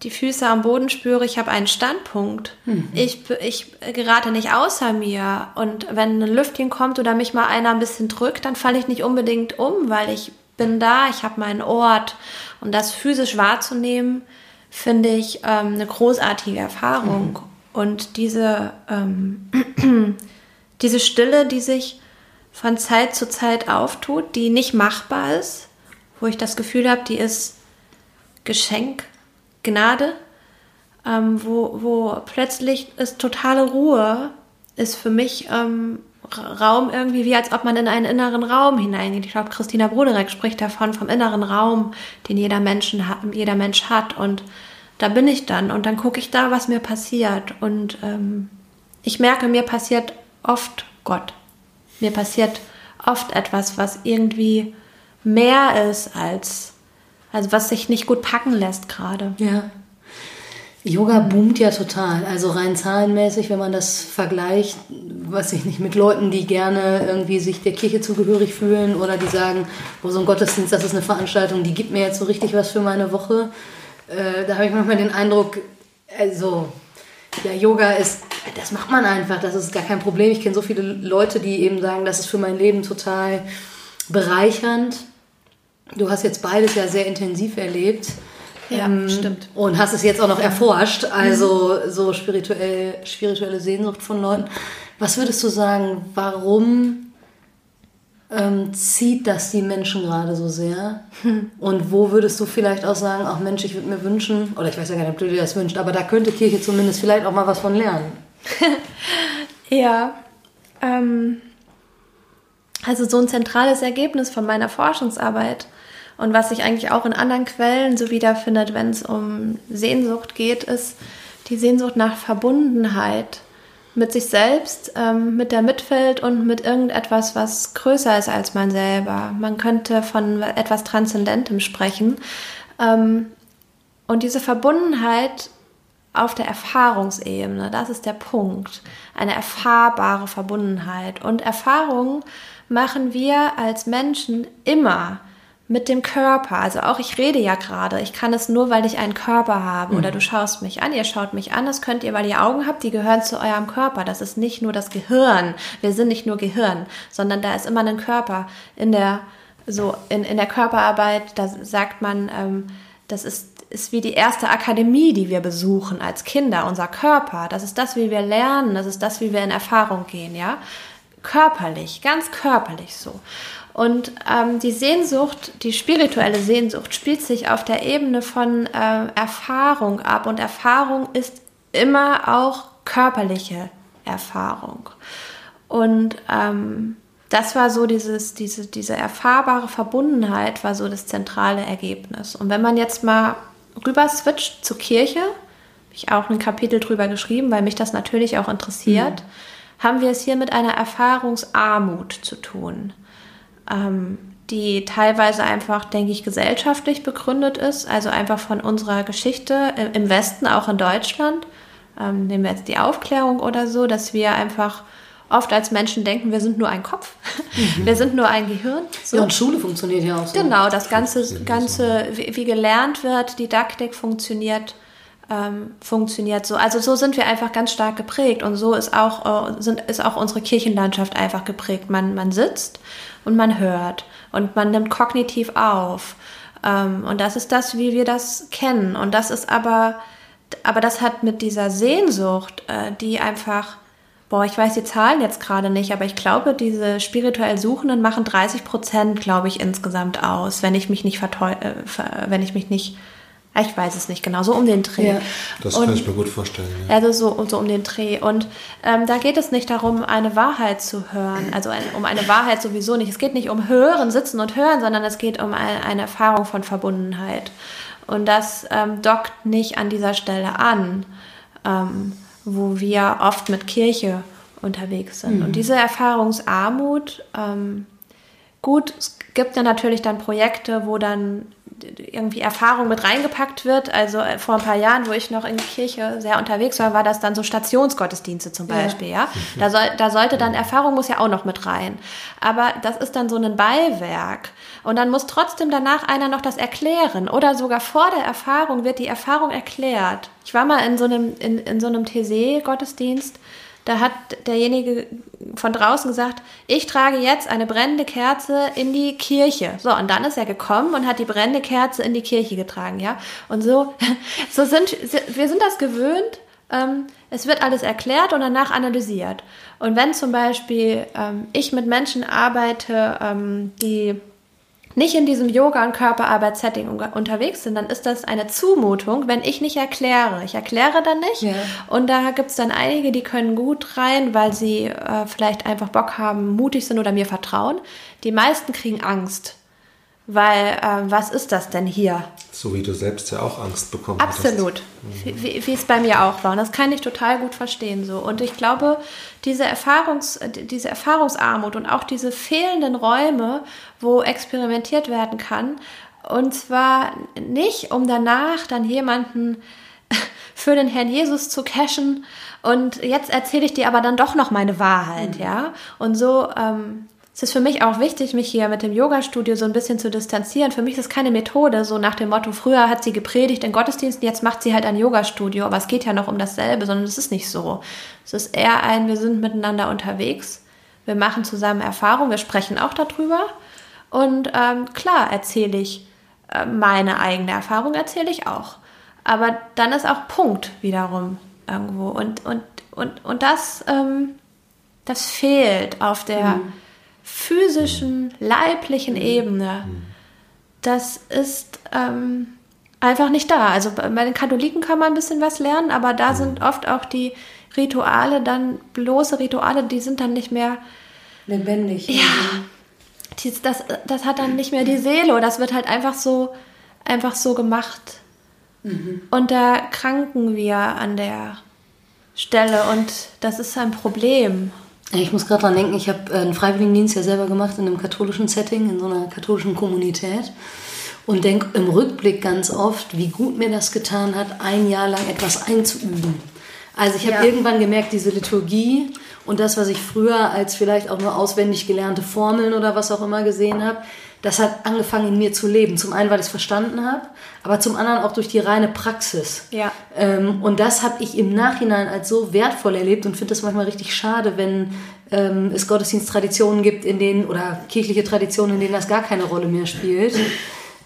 die Füße am Boden spüre, ich habe einen Standpunkt. Mhm. Ich, ich gerate nicht außer mir. Und wenn ein Lüftchen kommt oder mich mal einer ein bisschen drückt, dann falle ich nicht unbedingt um, weil ich bin da, ich habe meinen Ort. Und das physisch wahrzunehmen, finde ich ähm, eine großartige Erfahrung. Mhm. Und diese, ähm, diese Stille, die sich von Zeit zu Zeit auftut, die nicht machbar ist, wo ich das Gefühl habe, die ist Geschenk Gnade, ähm, wo, wo plötzlich ist totale Ruhe, ist für mich ähm, Raum irgendwie wie als ob man in einen inneren Raum hineingeht. Ich glaube, Christina Broderek spricht davon, vom inneren Raum, den jeder, Menschen hat, jeder Mensch hat. Und da bin ich dann und dann gucke ich da, was mir passiert. Und ähm, ich merke, mir passiert oft Gott. Mir passiert oft etwas, was irgendwie mehr ist als also was sich nicht gut packen lässt gerade. Ja. Yoga boomt ja total. Also rein zahlenmäßig, wenn man das vergleicht, was ich nicht mit Leuten, die gerne irgendwie sich der Kirche zugehörig fühlen oder die sagen, wo so ein Gottesdienst, das ist eine Veranstaltung, die gibt mir jetzt so richtig was für meine Woche. Äh, da habe ich manchmal den Eindruck, also ja, Yoga ist, das macht man einfach, das ist gar kein Problem. Ich kenne so viele Leute, die eben sagen, das ist für mein Leben total bereichernd. Du hast jetzt beides ja sehr intensiv erlebt. Ja, ähm, stimmt. Und hast es jetzt auch noch erforscht, also mhm. so spirituell, spirituelle Sehnsucht von Leuten. Was würdest du sagen, warum ähm, zieht das die Menschen gerade so sehr? Und wo würdest du vielleicht auch sagen, ach Mensch, ich würde mir wünschen, oder ich weiß ja gar nicht, ob du dir das wünschst, aber da könnte Kirche zumindest vielleicht auch mal was von lernen. ja, ähm, also so ein zentrales Ergebnis von meiner Forschungsarbeit und was sich eigentlich auch in anderen Quellen so wiederfindet, wenn es um Sehnsucht geht, ist die Sehnsucht nach Verbundenheit mit sich selbst, ähm, mit der Mitwelt und mit irgendetwas, was größer ist als man selber. Man könnte von etwas Transzendentem sprechen. Ähm, und diese Verbundenheit auf der Erfahrungsebene, das ist der Punkt. Eine erfahrbare Verbundenheit. Und Erfahrungen machen wir als Menschen immer mit dem Körper. Also auch ich rede ja gerade. Ich kann es nur, weil ich einen Körper habe. Mhm. Oder du schaust mich an, ihr schaut mich an. Das könnt ihr, weil ihr Augen habt, die gehören zu eurem Körper. Das ist nicht nur das Gehirn. Wir sind nicht nur Gehirn, sondern da ist immer ein Körper in der, so in, in der Körperarbeit. Da sagt man, ähm, das ist ist wie die erste Akademie, die wir besuchen als Kinder, unser Körper. Das ist das, wie wir lernen, das ist das, wie wir in Erfahrung gehen, ja. Körperlich, ganz körperlich so. Und ähm, die Sehnsucht, die spirituelle Sehnsucht, spielt sich auf der Ebene von äh, Erfahrung ab. Und Erfahrung ist immer auch körperliche Erfahrung. Und ähm, das war so dieses, diese, diese erfahrbare Verbundenheit, war so das zentrale Ergebnis. Und wenn man jetzt mal rüber switcht zur Kirche, habe ich auch ein Kapitel drüber geschrieben, weil mich das natürlich auch interessiert, mhm. haben wir es hier mit einer Erfahrungsarmut zu tun ähm, die teilweise einfach, denke ich, gesellschaftlich begründet ist, also einfach von unserer Geschichte im Westen, auch in Deutschland. Ähm, nehmen wir jetzt die Aufklärung oder so, dass wir einfach oft als Menschen denken, wir sind nur ein Kopf, mhm. wir sind nur ein Gehirn. So. Ja, und Schule funktioniert ja auch so. Genau, das ganze, ganze wie, wie gelernt wird, Didaktik funktioniert, ähm, funktioniert so. Also so sind wir einfach ganz stark geprägt und so ist auch, äh, sind, ist auch unsere Kirchenlandschaft einfach geprägt. Man, man sitzt und man hört und man nimmt kognitiv auf. Ähm, und das ist das, wie wir das kennen. Und das ist aber, aber das hat mit dieser Sehnsucht, äh, die einfach, boah, ich weiß die Zahlen jetzt gerade nicht, aber ich glaube, diese spirituell Suchenden machen 30 Prozent, glaube ich, insgesamt aus, wenn ich mich nicht verteu äh, wenn ich mich nicht ich weiß es nicht genau, so um den Dreh. Ja. Das und, kann ich mir gut vorstellen. Ja. Also so, so um den Dreh. Und ähm, da geht es nicht darum, eine Wahrheit zu hören. Also ein, um eine Wahrheit sowieso nicht. Es geht nicht um Hören, Sitzen und Hören, sondern es geht um eine, eine Erfahrung von Verbundenheit. Und das ähm, dockt nicht an dieser Stelle an, ähm, wo wir oft mit Kirche unterwegs sind. Mhm. Und diese Erfahrungsarmut, ähm, gut, es gibt ja natürlich dann Projekte, wo dann irgendwie Erfahrung mit reingepackt wird. Also äh, vor ein paar Jahren, wo ich noch in der Kirche sehr unterwegs war, war das dann so Stationsgottesdienste zum Beispiel, ja. ja? Da, soll, da sollte dann Erfahrung muss ja auch noch mit rein. Aber das ist dann so ein Beiwerk. Und dann muss trotzdem danach einer noch das erklären. Oder sogar vor der Erfahrung wird die Erfahrung erklärt. Ich war mal in so einem, in, in so einem TC-Gottesdienst da hat derjenige von draußen gesagt, ich trage jetzt eine brennende Kerze in die Kirche. So, und dann ist er gekommen und hat die brennende Kerze in die Kirche getragen, ja. Und so, so sind, wir sind das gewöhnt. Ähm, es wird alles erklärt und danach analysiert. Und wenn zum Beispiel ähm, ich mit Menschen arbeite, ähm, die nicht in diesem Yoga- und Körperarbeitssetting unterwegs sind, dann ist das eine Zumutung, wenn ich nicht erkläre. Ich erkläre dann nicht. Ja. Und da gibt es dann einige, die können gut rein, weil sie äh, vielleicht einfach Bock haben, mutig sind oder mir vertrauen. Die meisten kriegen Angst. Weil, äh, was ist das denn hier? So wie du selbst ja auch Angst bekommen hast. Absolut. Mhm. Wie, wie es bei mir auch war. Und das kann ich total gut verstehen. So. Und ich glaube, diese, Erfahrungs, diese Erfahrungsarmut und auch diese fehlenden Räume, wo experimentiert werden kann, und zwar nicht, um danach dann jemanden für den Herrn Jesus zu cashen und jetzt erzähle ich dir aber dann doch noch meine Wahrheit, mhm. ja. Und so ähm, es ist für mich auch wichtig, mich hier mit dem Yoga-Studio so ein bisschen zu distanzieren. Für mich ist es keine Methode, so nach dem Motto, früher hat sie gepredigt in Gottesdiensten, jetzt macht sie halt ein Yoga-Studio, aber es geht ja noch um dasselbe, sondern es ist nicht so. Es ist eher ein, wir sind miteinander unterwegs, wir machen zusammen Erfahrungen, wir sprechen auch darüber. Und ähm, klar erzähle ich äh, meine eigene Erfahrung, erzähle ich auch. Aber dann ist auch Punkt wiederum irgendwo. Und, und, und, und das, ähm, das fehlt auf der. Mhm physischen, leiblichen Ebene, das ist ähm, einfach nicht da. Also bei den Katholiken kann man ein bisschen was lernen, aber da sind oft auch die Rituale dann bloße Rituale, die sind dann nicht mehr lebendig. Ja, das, das hat dann nicht mehr die Seele. Das wird halt einfach so, einfach so gemacht. Mhm. Und da kranken wir an der Stelle und das ist ein Problem. Ich muss gerade dran denken, ich habe einen Freiwilligendienst ja selber gemacht in einem katholischen Setting, in so einer katholischen Kommunität. Und denke im Rückblick ganz oft, wie gut mir das getan hat, ein Jahr lang etwas einzuüben. Also ich habe ja. irgendwann gemerkt, diese Liturgie und das, was ich früher als vielleicht auch nur auswendig gelernte Formeln oder was auch immer gesehen habe, das hat angefangen in mir zu leben. Zum einen, weil ich es verstanden habe, aber zum anderen auch durch die reine Praxis. Ja. Ähm, und das habe ich im Nachhinein als so wertvoll erlebt und finde es manchmal richtig schade, wenn ähm, es Gottesdiensttraditionen gibt, in denen oder kirchliche Traditionen, in denen das gar keine Rolle mehr spielt.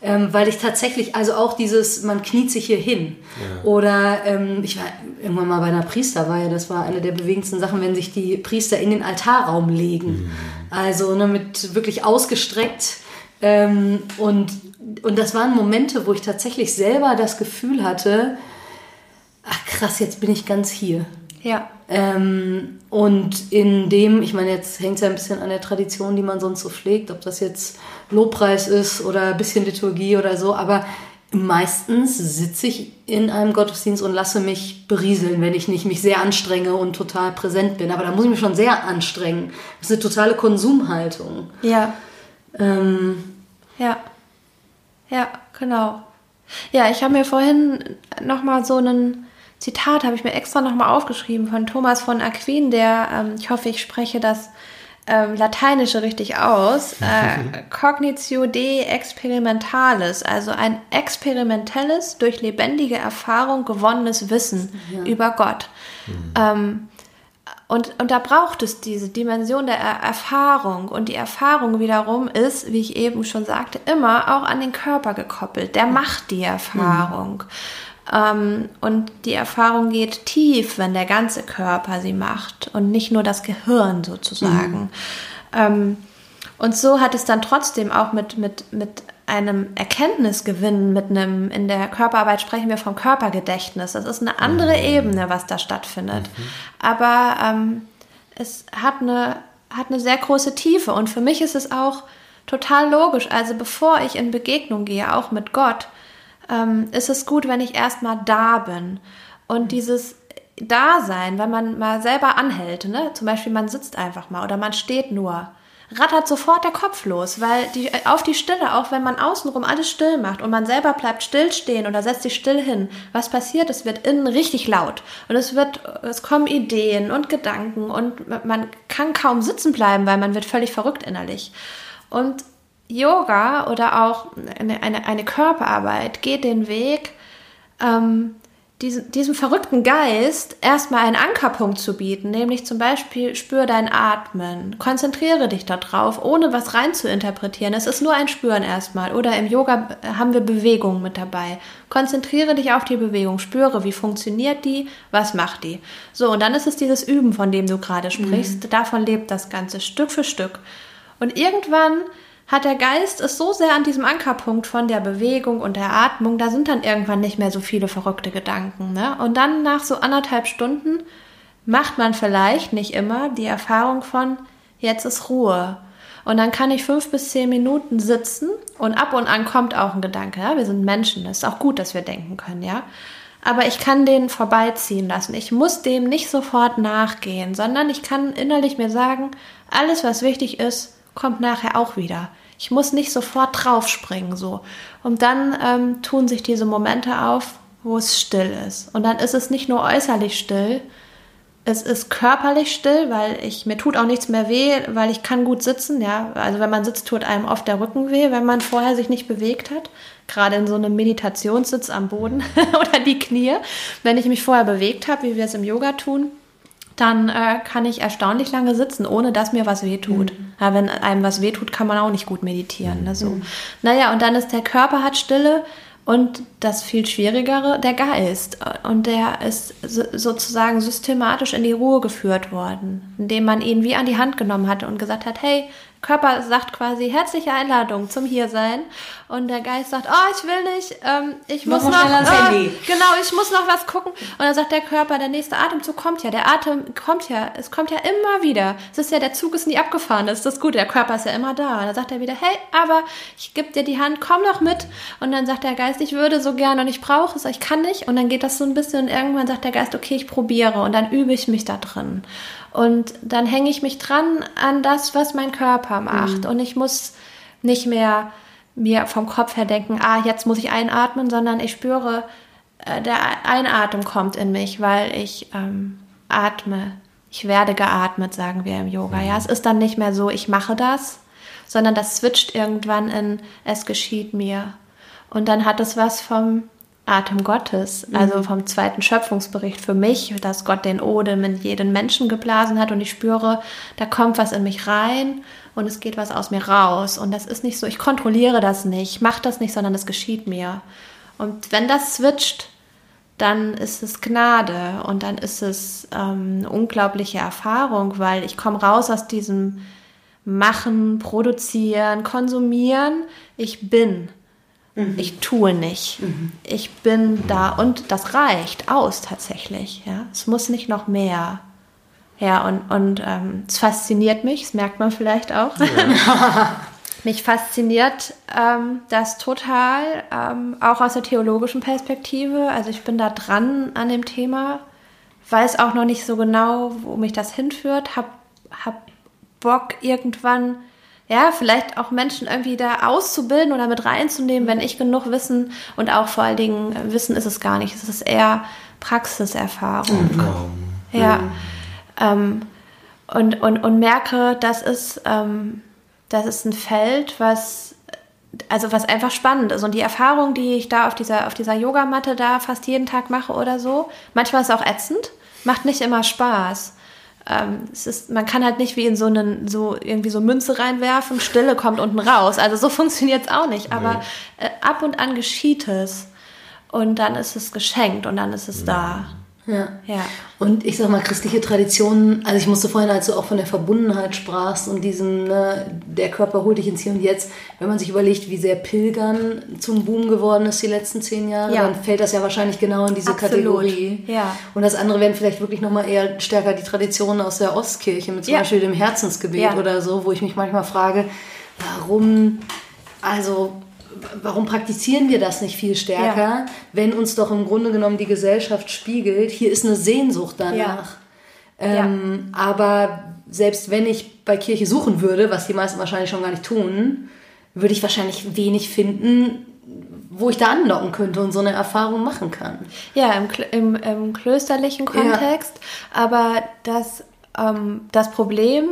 Ähm, weil ich tatsächlich, also auch dieses, man kniet sich hier hin. Ja. Oder ähm, ich war irgendwann mal bei einer Priesterweihe, das war eine der bewegendsten Sachen, wenn sich die Priester in den Altarraum legen. Mhm. Also ne, mit wirklich ausgestreckt ähm, und, und das waren Momente, wo ich tatsächlich selber das Gefühl hatte, ach krass, jetzt bin ich ganz hier. Ja. Ähm, und in dem, ich meine, jetzt hängt es ja ein bisschen an der Tradition, die man sonst so pflegt, ob das jetzt Lobpreis ist oder ein bisschen Liturgie oder so, aber meistens sitze ich in einem Gottesdienst und lasse mich berieseln, wenn ich nicht mich sehr anstrenge und total präsent bin. Aber da muss ich mich schon sehr anstrengen. Das ist eine totale Konsumhaltung. Ja. Ähm, ja. Ja, genau. Ja, ich habe mir vorhin nochmal so ein Zitat, habe ich mir extra nochmal aufgeschrieben von Thomas von Aquin, der, ähm, ich hoffe, ich spreche das ähm, Lateinische richtig aus, äh, Cognitio de Experimentalis, also ein experimentelles, durch lebendige Erfahrung gewonnenes Wissen ja. über Gott. Mhm. Ähm, und, und da braucht es diese Dimension der Erfahrung. Und die Erfahrung wiederum ist, wie ich eben schon sagte, immer auch an den Körper gekoppelt. Der macht die Erfahrung. Mhm. Ähm, und die Erfahrung geht tief, wenn der ganze Körper sie macht und nicht nur das Gehirn sozusagen. Mhm. Ähm, und so hat es dann trotzdem auch mit, mit, mit einem Erkenntnisgewinn, mit einem, in der Körperarbeit sprechen wir vom Körpergedächtnis. Das ist eine andere mhm. Ebene, was da stattfindet. Mhm. Aber ähm, es hat eine, hat eine sehr große Tiefe und für mich ist es auch total logisch. Also bevor ich in Begegnung gehe, auch mit Gott, ähm, ist es gut, wenn ich erstmal da bin. Und dieses Dasein, wenn man mal selber anhält, ne? zum Beispiel man sitzt einfach mal oder man steht nur, rattert sofort der Kopf los, weil die, auf die Stille, auch wenn man außenrum alles still macht und man selber bleibt still stehen oder setzt sich still hin, was passiert? Es wird innen richtig laut und es wird, es kommen Ideen und Gedanken und man kann kaum sitzen bleiben, weil man wird völlig verrückt innerlich. Und Yoga oder auch eine, eine, eine Körperarbeit geht den Weg, ähm, diesem, diesem verrückten Geist erstmal einen Ankerpunkt zu bieten, nämlich zum Beispiel spür dein Atmen, konzentriere dich darauf, ohne was rein zu interpretieren. Es ist nur ein Spüren erstmal. Oder im Yoga haben wir Bewegung mit dabei. Konzentriere dich auf die Bewegung, spüre, wie funktioniert die, was macht die. So, und dann ist es dieses Üben, von dem du gerade sprichst. Mhm. Davon lebt das Ganze Stück für Stück. Und irgendwann hat der Geist es so sehr an diesem Ankerpunkt von der Bewegung und der Atmung, da sind dann irgendwann nicht mehr so viele verrückte Gedanken. Ne? Und dann nach so anderthalb Stunden macht man vielleicht nicht immer die Erfahrung von, jetzt ist Ruhe. Und dann kann ich fünf bis zehn Minuten sitzen und ab und an kommt auch ein Gedanke. Ja? Wir sind Menschen, es ist auch gut, dass wir denken können, ja. Aber ich kann den vorbeiziehen lassen. Ich muss dem nicht sofort nachgehen, sondern ich kann innerlich mir sagen, alles, was wichtig ist, kommt nachher auch wieder. Ich muss nicht sofort draufspringen so. Und dann ähm, tun sich diese Momente auf, wo es still ist. Und dann ist es nicht nur äußerlich still, es ist körperlich still, weil ich mir tut auch nichts mehr weh, weil ich kann gut sitzen. Ja, also wenn man sitzt, tut einem oft der Rücken weh, wenn man vorher sich nicht bewegt hat. Gerade in so einem Meditationssitz am Boden oder die Knie. Wenn ich mich vorher bewegt habe, wie wir es im Yoga tun, dann äh, kann ich erstaunlich lange sitzen, ohne dass mir was wehtut. Mhm. Ja, wenn einem was wehtut, kann man auch nicht gut meditieren. Ne, so. Mhm. Naja, und dann ist der Körper hat Stille und das viel Schwierigere, der Geist. Und der ist sozusagen systematisch in die Ruhe geführt worden, indem man ihn wie an die Hand genommen hat und gesagt hat, hey, Körper sagt quasi herzliche Einladung zum Hiersein und der Geist sagt, oh, ich will nicht, ähm, ich muss noch, noch äh, genau, ich muss noch was gucken und dann sagt der Körper, der nächste Atemzug kommt ja, der Atem kommt ja, es kommt ja immer wieder. Es ist ja, der Zug ist nie abgefahren, das ist das Gute, der Körper ist ja immer da. Und dann sagt er wieder, hey, aber ich gebe dir die Hand, komm doch mit und dann sagt der Geist, ich würde so gerne und ich brauche es, ich kann nicht und dann geht das so ein bisschen und irgendwann sagt der Geist, okay, ich probiere und dann übe ich mich da drin. Und dann hänge ich mich dran an das, was mein Körper macht. Mhm. Und ich muss nicht mehr mir vom Kopf her denken, ah, jetzt muss ich einatmen, sondern ich spüre, äh, der Einatmen kommt in mich, weil ich ähm, atme. Ich werde geatmet, sagen wir im Yoga. Ja, es ist dann nicht mehr so, ich mache das, sondern das switcht irgendwann in, es geschieht mir. Und dann hat es was vom Atem Gottes, also mhm. vom zweiten Schöpfungsbericht für mich, dass Gott den Odem in jeden Menschen geblasen hat und ich spüre, da kommt was in mich rein und es geht was aus mir raus. Und das ist nicht so, ich kontrolliere das nicht, ich mache das nicht, sondern es geschieht mir. Und wenn das switcht, dann ist es Gnade und dann ist es ähm, eine unglaubliche Erfahrung, weil ich komme raus aus diesem Machen, Produzieren, Konsumieren. Ich bin. Mhm. Ich tue nicht. Mhm. Ich bin da und das reicht aus tatsächlich. Ja? Es muss nicht noch mehr. Ja, und, und ähm, es fasziniert mich, das merkt man vielleicht auch. Ja. mich fasziniert ähm, das total, ähm, auch aus der theologischen Perspektive. Also ich bin da dran an dem Thema, weiß auch noch nicht so genau, wo mich das hinführt, hab, hab Bock irgendwann ja, vielleicht auch Menschen irgendwie da auszubilden oder mit reinzunehmen, wenn ich genug Wissen und auch vor allen Dingen äh, Wissen ist es gar nicht, es ist eher Praxiserfahrung. Mhm. Ja. Ähm, und, und, und merke, das ist, ähm, das ist ein Feld, was also was einfach spannend ist. Und die Erfahrung, die ich da auf dieser, auf dieser Yogamatte da fast jeden Tag mache oder so, manchmal ist es auch ätzend, macht nicht immer Spaß ähm, es ist, man kann halt nicht wie in so einen, so irgendwie so Münze reinwerfen, Stille kommt unten raus. Also so funktioniert es auch nicht. Aber nee. äh, ab und an geschieht es. Und dann ist es geschenkt und dann ist es ja. da. Ja. ja. Und ich sag mal, christliche Traditionen, also ich musste vorhin, als du auch von der Verbundenheit sprachst und diesem, ne, der Körper holt dich ins Hier und Jetzt, wenn man sich überlegt, wie sehr Pilgern zum Boom geworden ist die letzten zehn Jahre, ja. dann fällt das ja wahrscheinlich genau in diese Absolut. Kategorie. Ja. Und das andere wären vielleicht wirklich nochmal eher stärker die Traditionen aus der Ostkirche, mit zum ja. Beispiel dem Herzensgebet oder so, wo ich mich manchmal frage, warum, also warum praktizieren wir das nicht viel stärker, ja. wenn uns doch im Grunde genommen die Gesellschaft spiegelt, hier ist eine Sehnsucht danach. Ja. Ähm, ja. Aber selbst wenn ich bei Kirche suchen würde, was die meisten wahrscheinlich schon gar nicht tun, würde ich wahrscheinlich wenig finden, wo ich da anlocken könnte und so eine Erfahrung machen kann. Ja, im, im, im klösterlichen Kontext. Aber das, ähm, das Problem,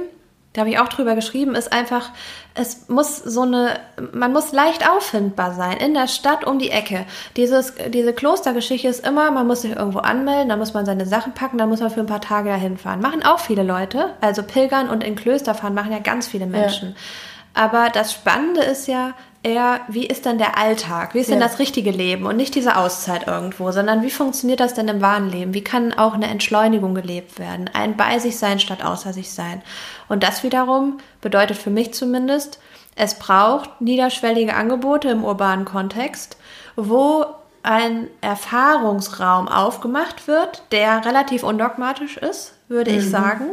da habe ich auch drüber geschrieben, ist einfach, es muss so eine, man muss leicht auffindbar sein in der Stadt um die Ecke. Dieses, diese Klostergeschichte ist immer, man muss sich irgendwo anmelden, dann muss man seine Sachen packen, dann muss man für ein paar Tage dahin fahren. Machen auch viele Leute, also pilgern und in Klöster fahren machen ja ganz viele Menschen. Ja. Aber das Spannende ist ja, eher, wie ist denn der Alltag? Wie ist ja. denn das richtige Leben? Und nicht diese Auszeit irgendwo, sondern wie funktioniert das denn im wahren Leben? Wie kann auch eine Entschleunigung gelebt werden? Ein bei sich sein statt außer sich sein. Und das wiederum bedeutet für mich zumindest, es braucht niederschwellige Angebote im urbanen Kontext, wo ein Erfahrungsraum aufgemacht wird, der relativ undogmatisch ist, würde mhm. ich sagen.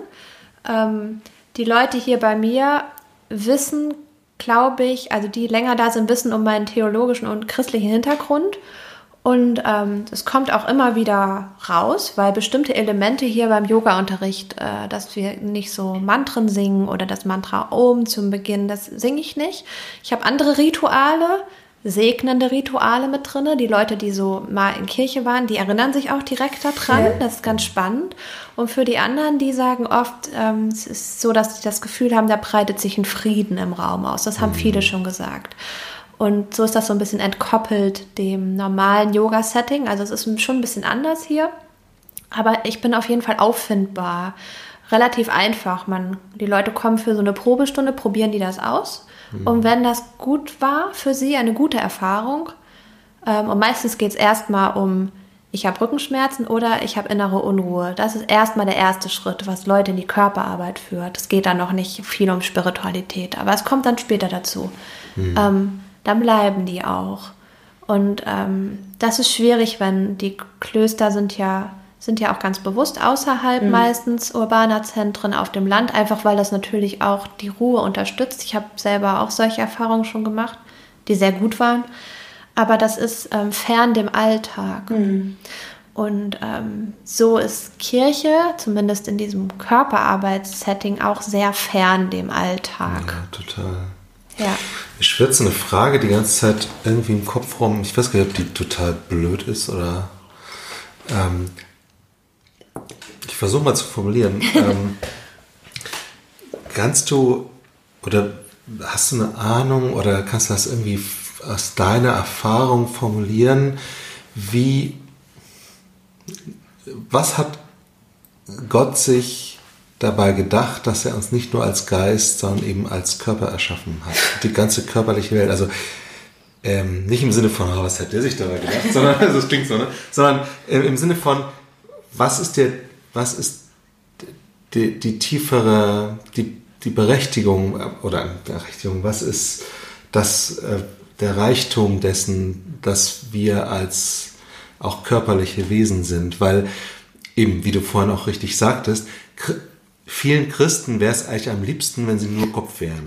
Ähm, die Leute hier bei mir wissen glaube ich, also die länger da sind, wissen um meinen theologischen und christlichen Hintergrund. Und ähm, es kommt auch immer wieder raus, weil bestimmte Elemente hier beim Yoga-Unterricht, äh, dass wir nicht so Mantren singen oder das Mantra Om zum Beginn, das singe ich nicht. Ich habe andere Rituale, segnende Rituale mit drin. Die Leute, die so mal in Kirche waren, die erinnern sich auch direkt daran. Ja. Das ist ganz spannend. Und für die anderen, die sagen oft, ähm, es ist so, dass sie das Gefühl haben, da breitet sich ein Frieden im Raum aus. Das haben mhm. viele schon gesagt. Und so ist das so ein bisschen entkoppelt dem normalen Yoga-Setting. Also es ist schon ein bisschen anders hier. Aber ich bin auf jeden Fall auffindbar. Relativ einfach. Man, die Leute kommen für so eine Probestunde, probieren die das aus Mhm. Und wenn das gut war für sie, eine gute Erfahrung, ähm, und meistens geht es erstmal um, ich habe Rückenschmerzen oder ich habe innere Unruhe. Das ist erstmal der erste Schritt, was Leute in die Körperarbeit führt. Es geht dann noch nicht viel um Spiritualität, aber es kommt dann später dazu. Mhm. Ähm, dann bleiben die auch. Und ähm, das ist schwierig, wenn die Klöster sind ja sind ja auch ganz bewusst außerhalb mhm. meistens urbaner Zentren auf dem Land, einfach weil das natürlich auch die Ruhe unterstützt. Ich habe selber auch solche Erfahrungen schon gemacht, die sehr gut waren. Aber das ist ähm, fern dem Alltag. Mhm. Und ähm, so ist Kirche, zumindest in diesem Körperarbeitssetting, auch sehr fern dem Alltag. Ja, total. Ja. Ich schwirrt so eine Frage die ganze Zeit irgendwie im Kopf rum. Ich weiß gar nicht, ob die total blöd ist oder. Ähm, ich versuche mal zu formulieren. ähm, kannst du oder hast du eine Ahnung oder kannst du das irgendwie aus deiner Erfahrung formulieren, wie, was hat Gott sich dabei gedacht, dass er uns nicht nur als Geist, sondern eben als Körper erschaffen hat? Die ganze körperliche Welt. Also ähm, nicht im Sinne von, oh, was hat der sich dabei gedacht, sondern, also es klingt so, ne? sondern im, im Sinne von, was ist der was ist die, die tiefere, die, die Berechtigung äh, oder Berechtigung, was ist das, äh, der Reichtum dessen, dass wir als auch körperliche Wesen sind, weil eben, wie du vorhin auch richtig sagtest, vielen Christen wäre es eigentlich am liebsten, wenn sie nur Kopf wären.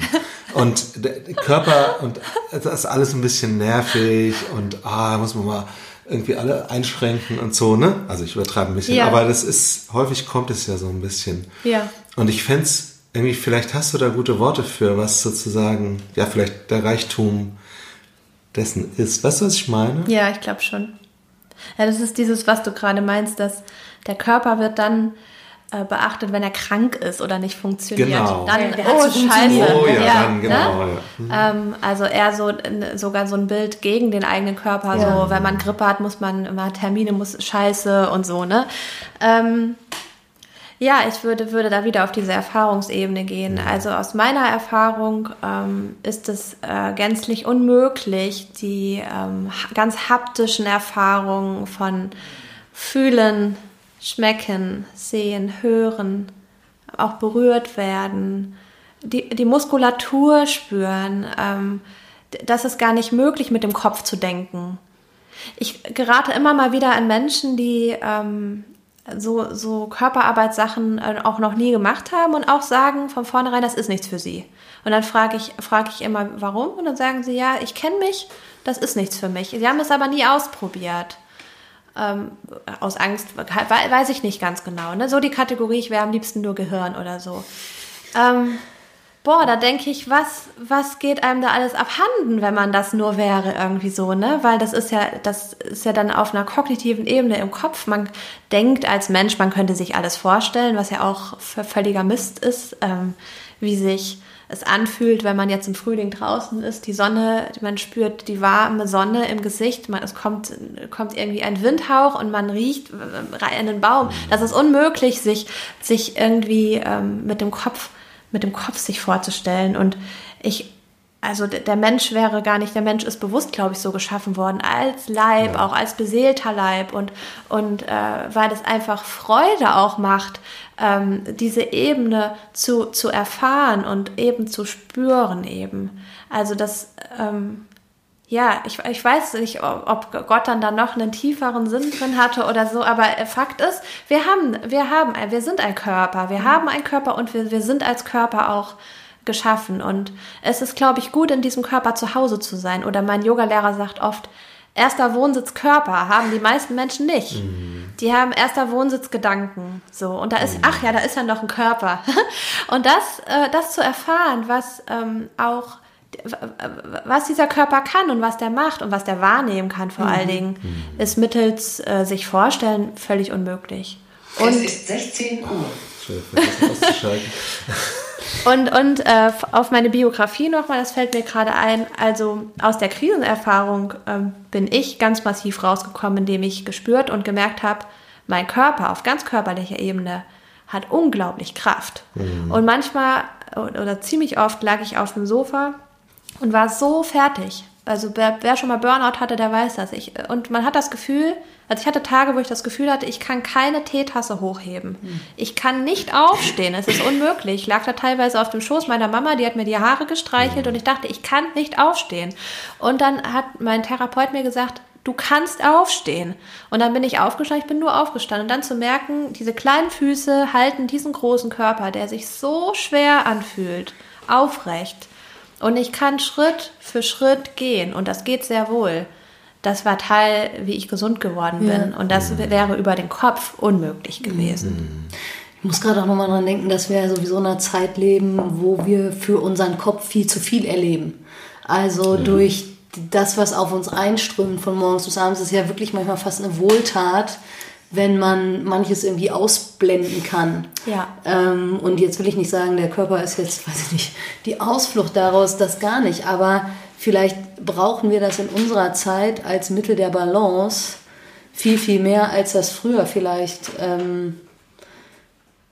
Und der Körper und das ist alles ein bisschen nervig und ah, muss man mal irgendwie alle einschränken und so, ne? Also ich übertreibe ein bisschen, ja. aber das ist, häufig kommt es ja so ein bisschen. Ja. Und ich fände es irgendwie, vielleicht hast du da gute Worte für, was sozusagen, ja, vielleicht der Reichtum dessen ist. Weißt du, was ich meine? Ja, ich glaube schon. Ja, das ist dieses, was du gerade meinst, dass der Körper wird dann äh, beachtet, wenn er krank ist oder nicht funktioniert. Genau. Dann, der oh, scheiße. Oh ja, ja dann, genau. Ne? Ja. Mhm. Ähm, also eher so sogar so ein Bild gegen den eigenen Körper. Ja. So, wenn man Grippe hat, muss man immer Termine, muss scheiße und so, ne? Ähm, ja, ich würde, würde da wieder auf diese Erfahrungsebene gehen. Also aus meiner Erfahrung ähm, ist es äh, gänzlich unmöglich, die ähm, ganz haptischen Erfahrungen von Fühlen, schmecken, sehen, hören, auch berührt werden, die, die Muskulatur spüren. Ähm, das ist gar nicht möglich, mit dem Kopf zu denken. Ich gerate immer mal wieder an Menschen, die ähm, so, so Körperarbeitssachen äh, auch noch nie gemacht haben und auch sagen von vornherein, das ist nichts für sie. Und dann frage ich, frage ich immer, warum? Und dann sagen sie, ja, ich kenne mich, das ist nichts für mich. Sie haben es aber nie ausprobiert. Ähm, aus Angst, weiß ich nicht ganz genau. Ne? So die Kategorie, ich wäre am liebsten nur Gehirn oder so. Ähm, boah, da denke ich, was, was geht einem da alles abhanden, wenn man das nur wäre, irgendwie so, ne? Weil das ist ja, das ist ja dann auf einer kognitiven Ebene im Kopf. Man denkt als Mensch, man könnte sich alles vorstellen, was ja auch völliger Mist ist, ähm, wie sich es anfühlt, wenn man jetzt im Frühling draußen ist, die Sonne, man spürt die warme Sonne im Gesicht, man, es kommt, kommt irgendwie ein Windhauch und man riecht einen Baum. Das ist unmöglich, sich, sich irgendwie ähm, mit dem Kopf, mit dem Kopf sich vorzustellen. Und ich, also der Mensch wäre gar nicht, der Mensch ist bewusst, glaube ich, so geschaffen worden, als Leib, ja. auch als beseelter Leib und, und äh, weil es einfach Freude auch macht, ähm, diese Ebene zu, zu erfahren und eben zu spüren eben. Also das, ähm, ja, ich, ich weiß nicht, ob Gott dann da noch einen tieferen Sinn drin hatte oder so, aber Fakt ist, wir haben, wir haben, wir sind ein Körper, wir mhm. haben einen Körper und wir, wir sind als Körper auch geschaffen und es ist, glaube ich, gut, in diesem Körper zu Hause zu sein. Oder mein Yogalehrer sagt oft, erster Wohnsitz Körper haben die meisten Menschen nicht. Mhm. Die haben erster Wohnsitz Gedanken. So und da ist, mhm. ach ja, da ist ja noch ein Körper. und das, äh, das zu erfahren, was ähm, auch was dieser Körper kann und was der macht und was der wahrnehmen kann vor mhm. allen Dingen, mhm. ist mittels äh, sich vorstellen völlig unmöglich. Und es ist 16 Uhr. Und, und äh, auf meine Biografie nochmal, das fällt mir gerade ein. Also aus der Krisenerfahrung ähm, bin ich ganz massiv rausgekommen, indem ich gespürt und gemerkt habe, mein Körper auf ganz körperlicher Ebene hat unglaublich Kraft. Mhm. Und manchmal oder ziemlich oft lag ich auf dem Sofa und war so fertig. Also wer, wer schon mal Burnout hatte, der weiß das. Ich, und man hat das Gefühl, also ich hatte Tage, wo ich das Gefühl hatte, ich kann keine Teetasse hochheben. Hm. Ich kann nicht aufstehen. Es ist unmöglich. Ich lag da teilweise auf dem Schoß meiner Mama, die hat mir die Haare gestreichelt und ich dachte, ich kann nicht aufstehen. Und dann hat mein Therapeut mir gesagt, du kannst aufstehen. Und dann bin ich aufgestanden, ich bin nur aufgestanden. Und dann zu merken, diese kleinen Füße halten diesen großen Körper, der sich so schwer anfühlt, aufrecht. Und ich kann Schritt für Schritt gehen. Und das geht sehr wohl das war Teil, wie ich gesund geworden bin. Ja. Und das mhm. wäre über den Kopf unmöglich gewesen. Mhm. Ich muss gerade auch nochmal dran denken, dass wir sowieso in einer Zeit leben, wo wir für unseren Kopf viel zu viel erleben. Also mhm. durch das, was auf uns einströmt von morgens bis abends, ist ja wirklich manchmal fast eine Wohltat, wenn man manches irgendwie ausblenden kann. Ja. Ähm, und jetzt will ich nicht sagen, der Körper ist jetzt, weiß ich nicht, die Ausflucht daraus, das gar nicht. Aber Vielleicht brauchen wir das in unserer Zeit als Mittel der Balance viel, viel mehr, als das früher vielleicht. Ähm,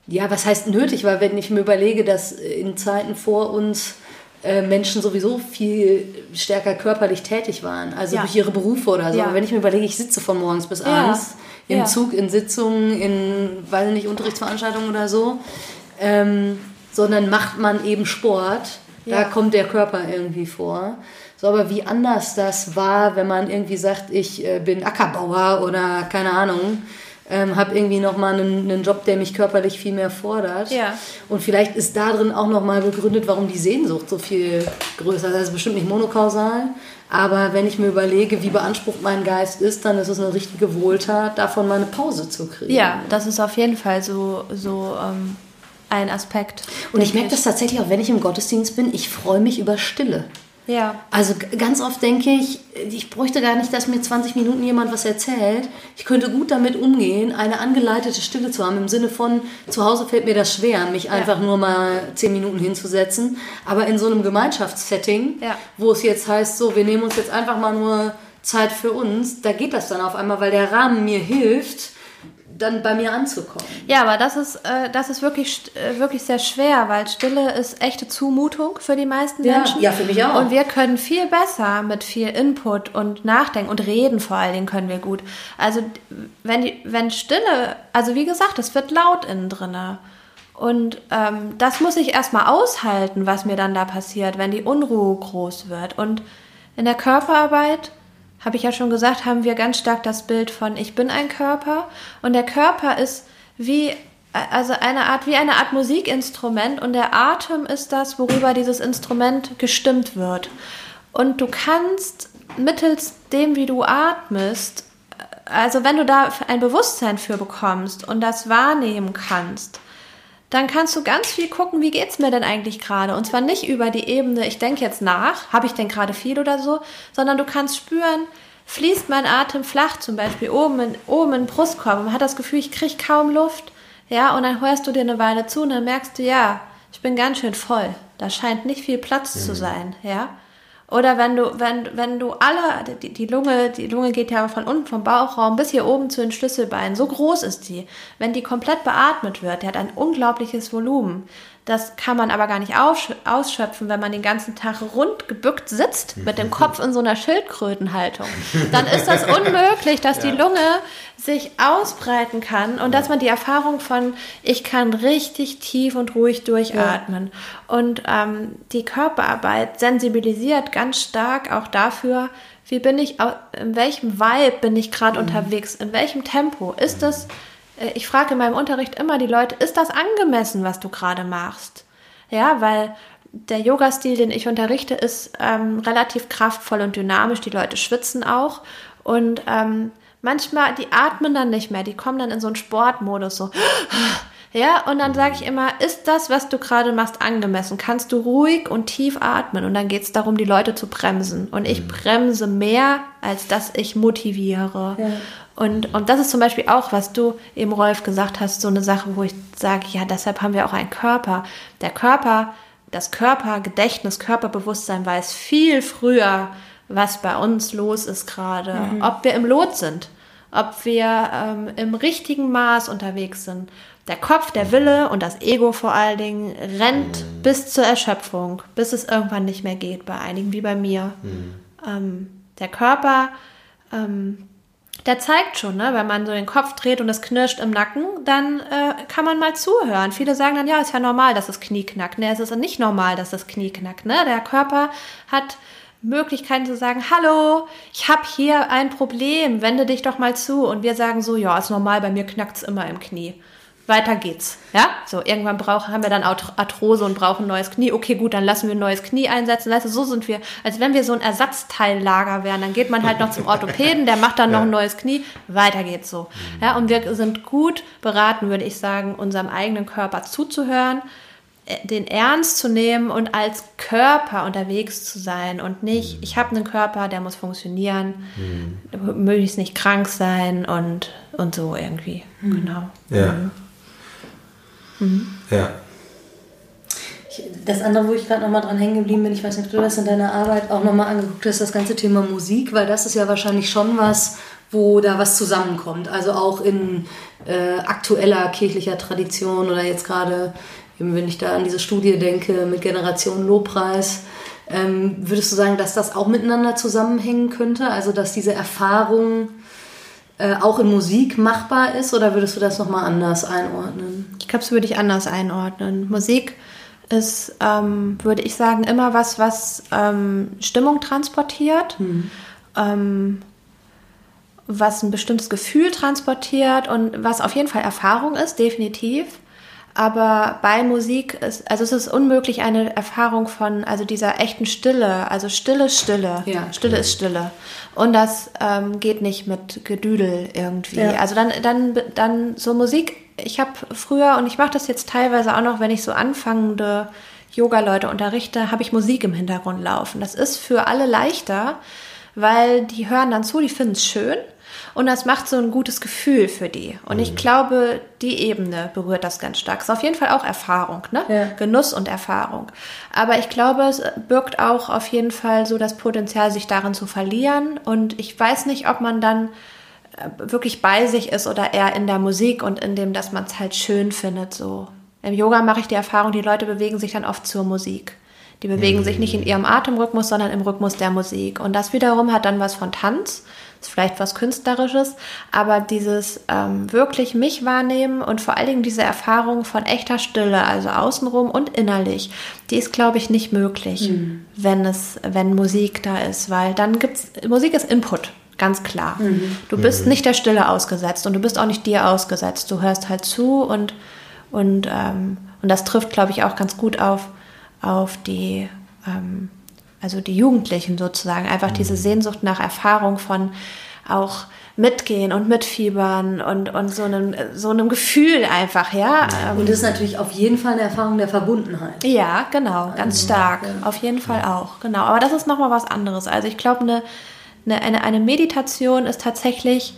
ja, was heißt nötig? Weil wenn ich mir überlege, dass in Zeiten vor uns äh, Menschen sowieso viel stärker körperlich tätig waren, also ja. durch ihre Berufe oder so. Ja. wenn ich mir überlege, ich sitze von morgens bis abends ja. Im Zug, in Sitzungen, in, weiß nicht, Unterrichtsveranstaltungen oder so, ähm, sondern macht man eben Sport, da kommt der Körper irgendwie vor. So, aber wie anders das war, wenn man irgendwie sagt, ich äh, bin Ackerbauer oder keine Ahnung, ähm, habe irgendwie nochmal einen, einen Job, der mich körperlich viel mehr fordert. Ja. Und vielleicht ist darin auch nochmal begründet, warum die Sehnsucht so viel größer ist. Das ist bestimmt nicht monokausal, aber wenn ich mir überlege, wie beansprucht mein Geist ist, dann ist es eine richtige Wohltat, davon mal eine Pause zu kriegen. Ja, das ist auf jeden Fall so, so ähm, ein Aspekt. Und ich merke das tatsächlich auch, wenn ich im Gottesdienst bin, ich freue mich über Stille. Ja. Also ganz oft denke ich, ich bräuchte gar nicht, dass mir 20 Minuten jemand was erzählt. Ich könnte gut damit umgehen, eine angeleitete Stille zu haben, im Sinne von, zu Hause fällt mir das schwer, mich ja. einfach nur mal 10 Minuten hinzusetzen. Aber in so einem Gemeinschaftssetting, ja. wo es jetzt heißt, so, wir nehmen uns jetzt einfach mal nur Zeit für uns, da geht das dann auf einmal, weil der Rahmen mir hilft, dann bei mir anzukommen. Ja, aber das ist, äh, das ist wirklich, äh, wirklich sehr schwer, weil Stille ist echte Zumutung für die meisten ja, Menschen. Ja, für mich auch. Und wir können viel besser mit viel Input und Nachdenken und Reden vor allen Dingen können wir gut. Also wenn, die, wenn Stille, also wie gesagt, es wird laut innen drinne. Und ähm, das muss ich erstmal aushalten, was mir dann da passiert, wenn die Unruhe groß wird. Und in der Körperarbeit habe ich ja schon gesagt, haben wir ganz stark das Bild von ich bin ein Körper und der Körper ist wie also eine Art wie eine Art Musikinstrument und der Atem ist das, worüber dieses Instrument gestimmt wird. Und du kannst mittels dem, wie du atmest, also wenn du da ein Bewusstsein für bekommst und das wahrnehmen kannst, dann kannst du ganz viel gucken, wie geht's mir denn eigentlich gerade? Und zwar nicht über die Ebene, ich denke jetzt nach, habe ich denn gerade viel oder so, sondern du kannst spüren, fließt mein Atem flach, zum Beispiel oben in, oben in den Brustkorb und man hat das Gefühl, ich kriege kaum Luft. Ja, und dann hörst du dir eine Weile zu und dann merkst du, ja, ich bin ganz schön voll. Da scheint nicht viel Platz mhm. zu sein, ja. Oder wenn du, wenn, wenn du alle, die, die Lunge, die Lunge geht ja von unten vom Bauchraum bis hier oben zu den Schlüsselbeinen, so groß ist die. Wenn die komplett beatmet wird, die hat ein unglaubliches Volumen. Das kann man aber gar nicht ausschöpfen, wenn man den ganzen Tag rund gebückt sitzt, mit dem Kopf in so einer Schildkrötenhaltung. Dann ist das unmöglich, dass ja. die Lunge sich ausbreiten kann und dass man die Erfahrung von, ich kann richtig tief und ruhig durchatmen. Ja. Und ähm, die Körperarbeit sensibilisiert ganz stark auch dafür, wie bin ich, in welchem Vibe bin ich gerade mhm. unterwegs, in welchem Tempo. Ist das äh, ich frage in meinem Unterricht immer die Leute, ist das angemessen, was du gerade machst? Ja, weil der Yoga-Stil, den ich unterrichte, ist ähm, relativ kraftvoll und dynamisch. Die Leute schwitzen auch. Und ähm, manchmal, die atmen dann nicht mehr, die kommen dann in so einen Sportmodus, so. Ja, und dann sage ich immer, ist das, was du gerade machst, angemessen? Kannst du ruhig und tief atmen? Und dann geht es darum, die Leute zu bremsen. Und ich mhm. bremse mehr, als dass ich motiviere. Ja. Und, und das ist zum Beispiel auch, was du eben, Rolf, gesagt hast, so eine Sache, wo ich sage, ja, deshalb haben wir auch einen Körper. Der Körper, das Körpergedächtnis, Körperbewusstsein weiß viel früher, was bei uns los ist gerade. Mhm. Ob wir im Lot sind, ob wir ähm, im richtigen Maß unterwegs sind. Der Kopf, der Wille und das Ego vor allen Dingen rennt mhm. bis zur Erschöpfung, bis es irgendwann nicht mehr geht, bei einigen wie bei mir. Mhm. Ähm, der Körper ähm, der zeigt schon, ne, wenn man so den Kopf dreht und es knirscht im Nacken, dann äh, kann man mal zuhören. Viele sagen dann, ja, ist ja normal, dass das Knie knackt. Ne, es ist nicht normal, dass das Knie knackt. Ne? Der Körper hat Möglichkeiten zu sagen, hallo, ich habe hier ein Problem, wende dich doch mal zu. Und wir sagen so, ja, ist normal, bei mir knackt es immer im Knie weiter geht's. Ja, so irgendwann brauchen, haben wir dann Arthrose und brauchen ein neues Knie. Okay, gut, dann lassen wir ein neues Knie einsetzen. Weißt du, so sind wir, als wenn wir so ein Ersatzteillager wären. Dann geht man halt noch zum Orthopäden, der macht dann ja. noch ein neues Knie. Weiter geht's so. Ja, und wir sind gut beraten, würde ich sagen, unserem eigenen Körper zuzuhören, äh, den ernst zu nehmen und als Körper unterwegs zu sein und nicht, mhm. ich habe einen Körper, der muss funktionieren, mhm. möglichst nicht krank sein und, und so irgendwie. Mhm. Genau. Ja. Mhm. Mhm. Ja. Das andere, wo ich gerade nochmal dran hängen geblieben bin, ich weiß nicht, ob du das in deiner Arbeit auch nochmal angeguckt hast, das ganze Thema Musik, weil das ist ja wahrscheinlich schon was, wo da was zusammenkommt. Also auch in äh, aktueller kirchlicher Tradition oder jetzt gerade, wenn ich da an diese Studie denke mit Generation Lobpreis, ähm, würdest du sagen, dass das auch miteinander zusammenhängen könnte? Also dass diese Erfahrung äh, auch in Musik machbar ist oder würdest du das nochmal anders einordnen? Ich glaube, das würde ich anders einordnen. Musik ist, ähm, würde ich sagen, immer was, was ähm, Stimmung transportiert, mhm. ähm, was ein bestimmtes Gefühl transportiert und was auf jeden Fall Erfahrung ist, definitiv. Aber bei Musik ist, also es ist unmöglich eine Erfahrung von, also dieser echten Stille, also Stille, Stille. Ja. Stille ist Stille. Und das ähm, geht nicht mit Gedüdel irgendwie. Ja. Also dann, dann, dann so Musik. Ich habe früher, und ich mache das jetzt teilweise auch noch, wenn ich so anfangende Yoga-Leute unterrichte, habe ich Musik im Hintergrund laufen. Das ist für alle leichter, weil die hören dann zu, die finden es schön und das macht so ein gutes Gefühl für die. Und ich mhm. glaube, die Ebene berührt das ganz stark. Es ist auf jeden Fall auch Erfahrung, ne? Ja. Genuss und Erfahrung. Aber ich glaube, es birgt auch auf jeden Fall so das Potenzial, sich darin zu verlieren. Und ich weiß nicht, ob man dann äh, wirklich bei sich ist oder eher in der Musik und in dem, dass man es halt schön findet. So im Yoga mache ich die Erfahrung, die Leute bewegen sich dann oft zur Musik Die bewegen sich nicht in ihrem Atemrhythmus, sondern im Rhythmus der Musik. Und das wiederum hat dann was von Tanz, ist vielleicht was Künstlerisches, aber dieses ähm, wirklich mich wahrnehmen und vor allen Dingen diese Erfahrung von echter Stille, also außenrum und innerlich, die ist, glaube ich, nicht möglich, mhm. wenn es, wenn Musik da ist, weil dann gibt's, Musik ist Input. Ganz klar. Mhm. Du bist mhm. nicht der Stille ausgesetzt und du bist auch nicht dir ausgesetzt. Du hörst halt zu und, und, ähm, und das trifft, glaube ich, auch ganz gut auf, auf die, ähm, also die Jugendlichen sozusagen. Einfach mhm. diese Sehnsucht nach Erfahrung von auch mitgehen und mitfiebern und, und so, einem, so einem Gefühl einfach, ja. Und das ist natürlich auf jeden Fall eine Erfahrung der Verbundenheit. Ja, genau, ganz also, stark. Ja. Auf jeden Fall auch, genau. Aber das ist nochmal was anderes. Also ich glaube, eine, eine, eine Meditation ist tatsächlich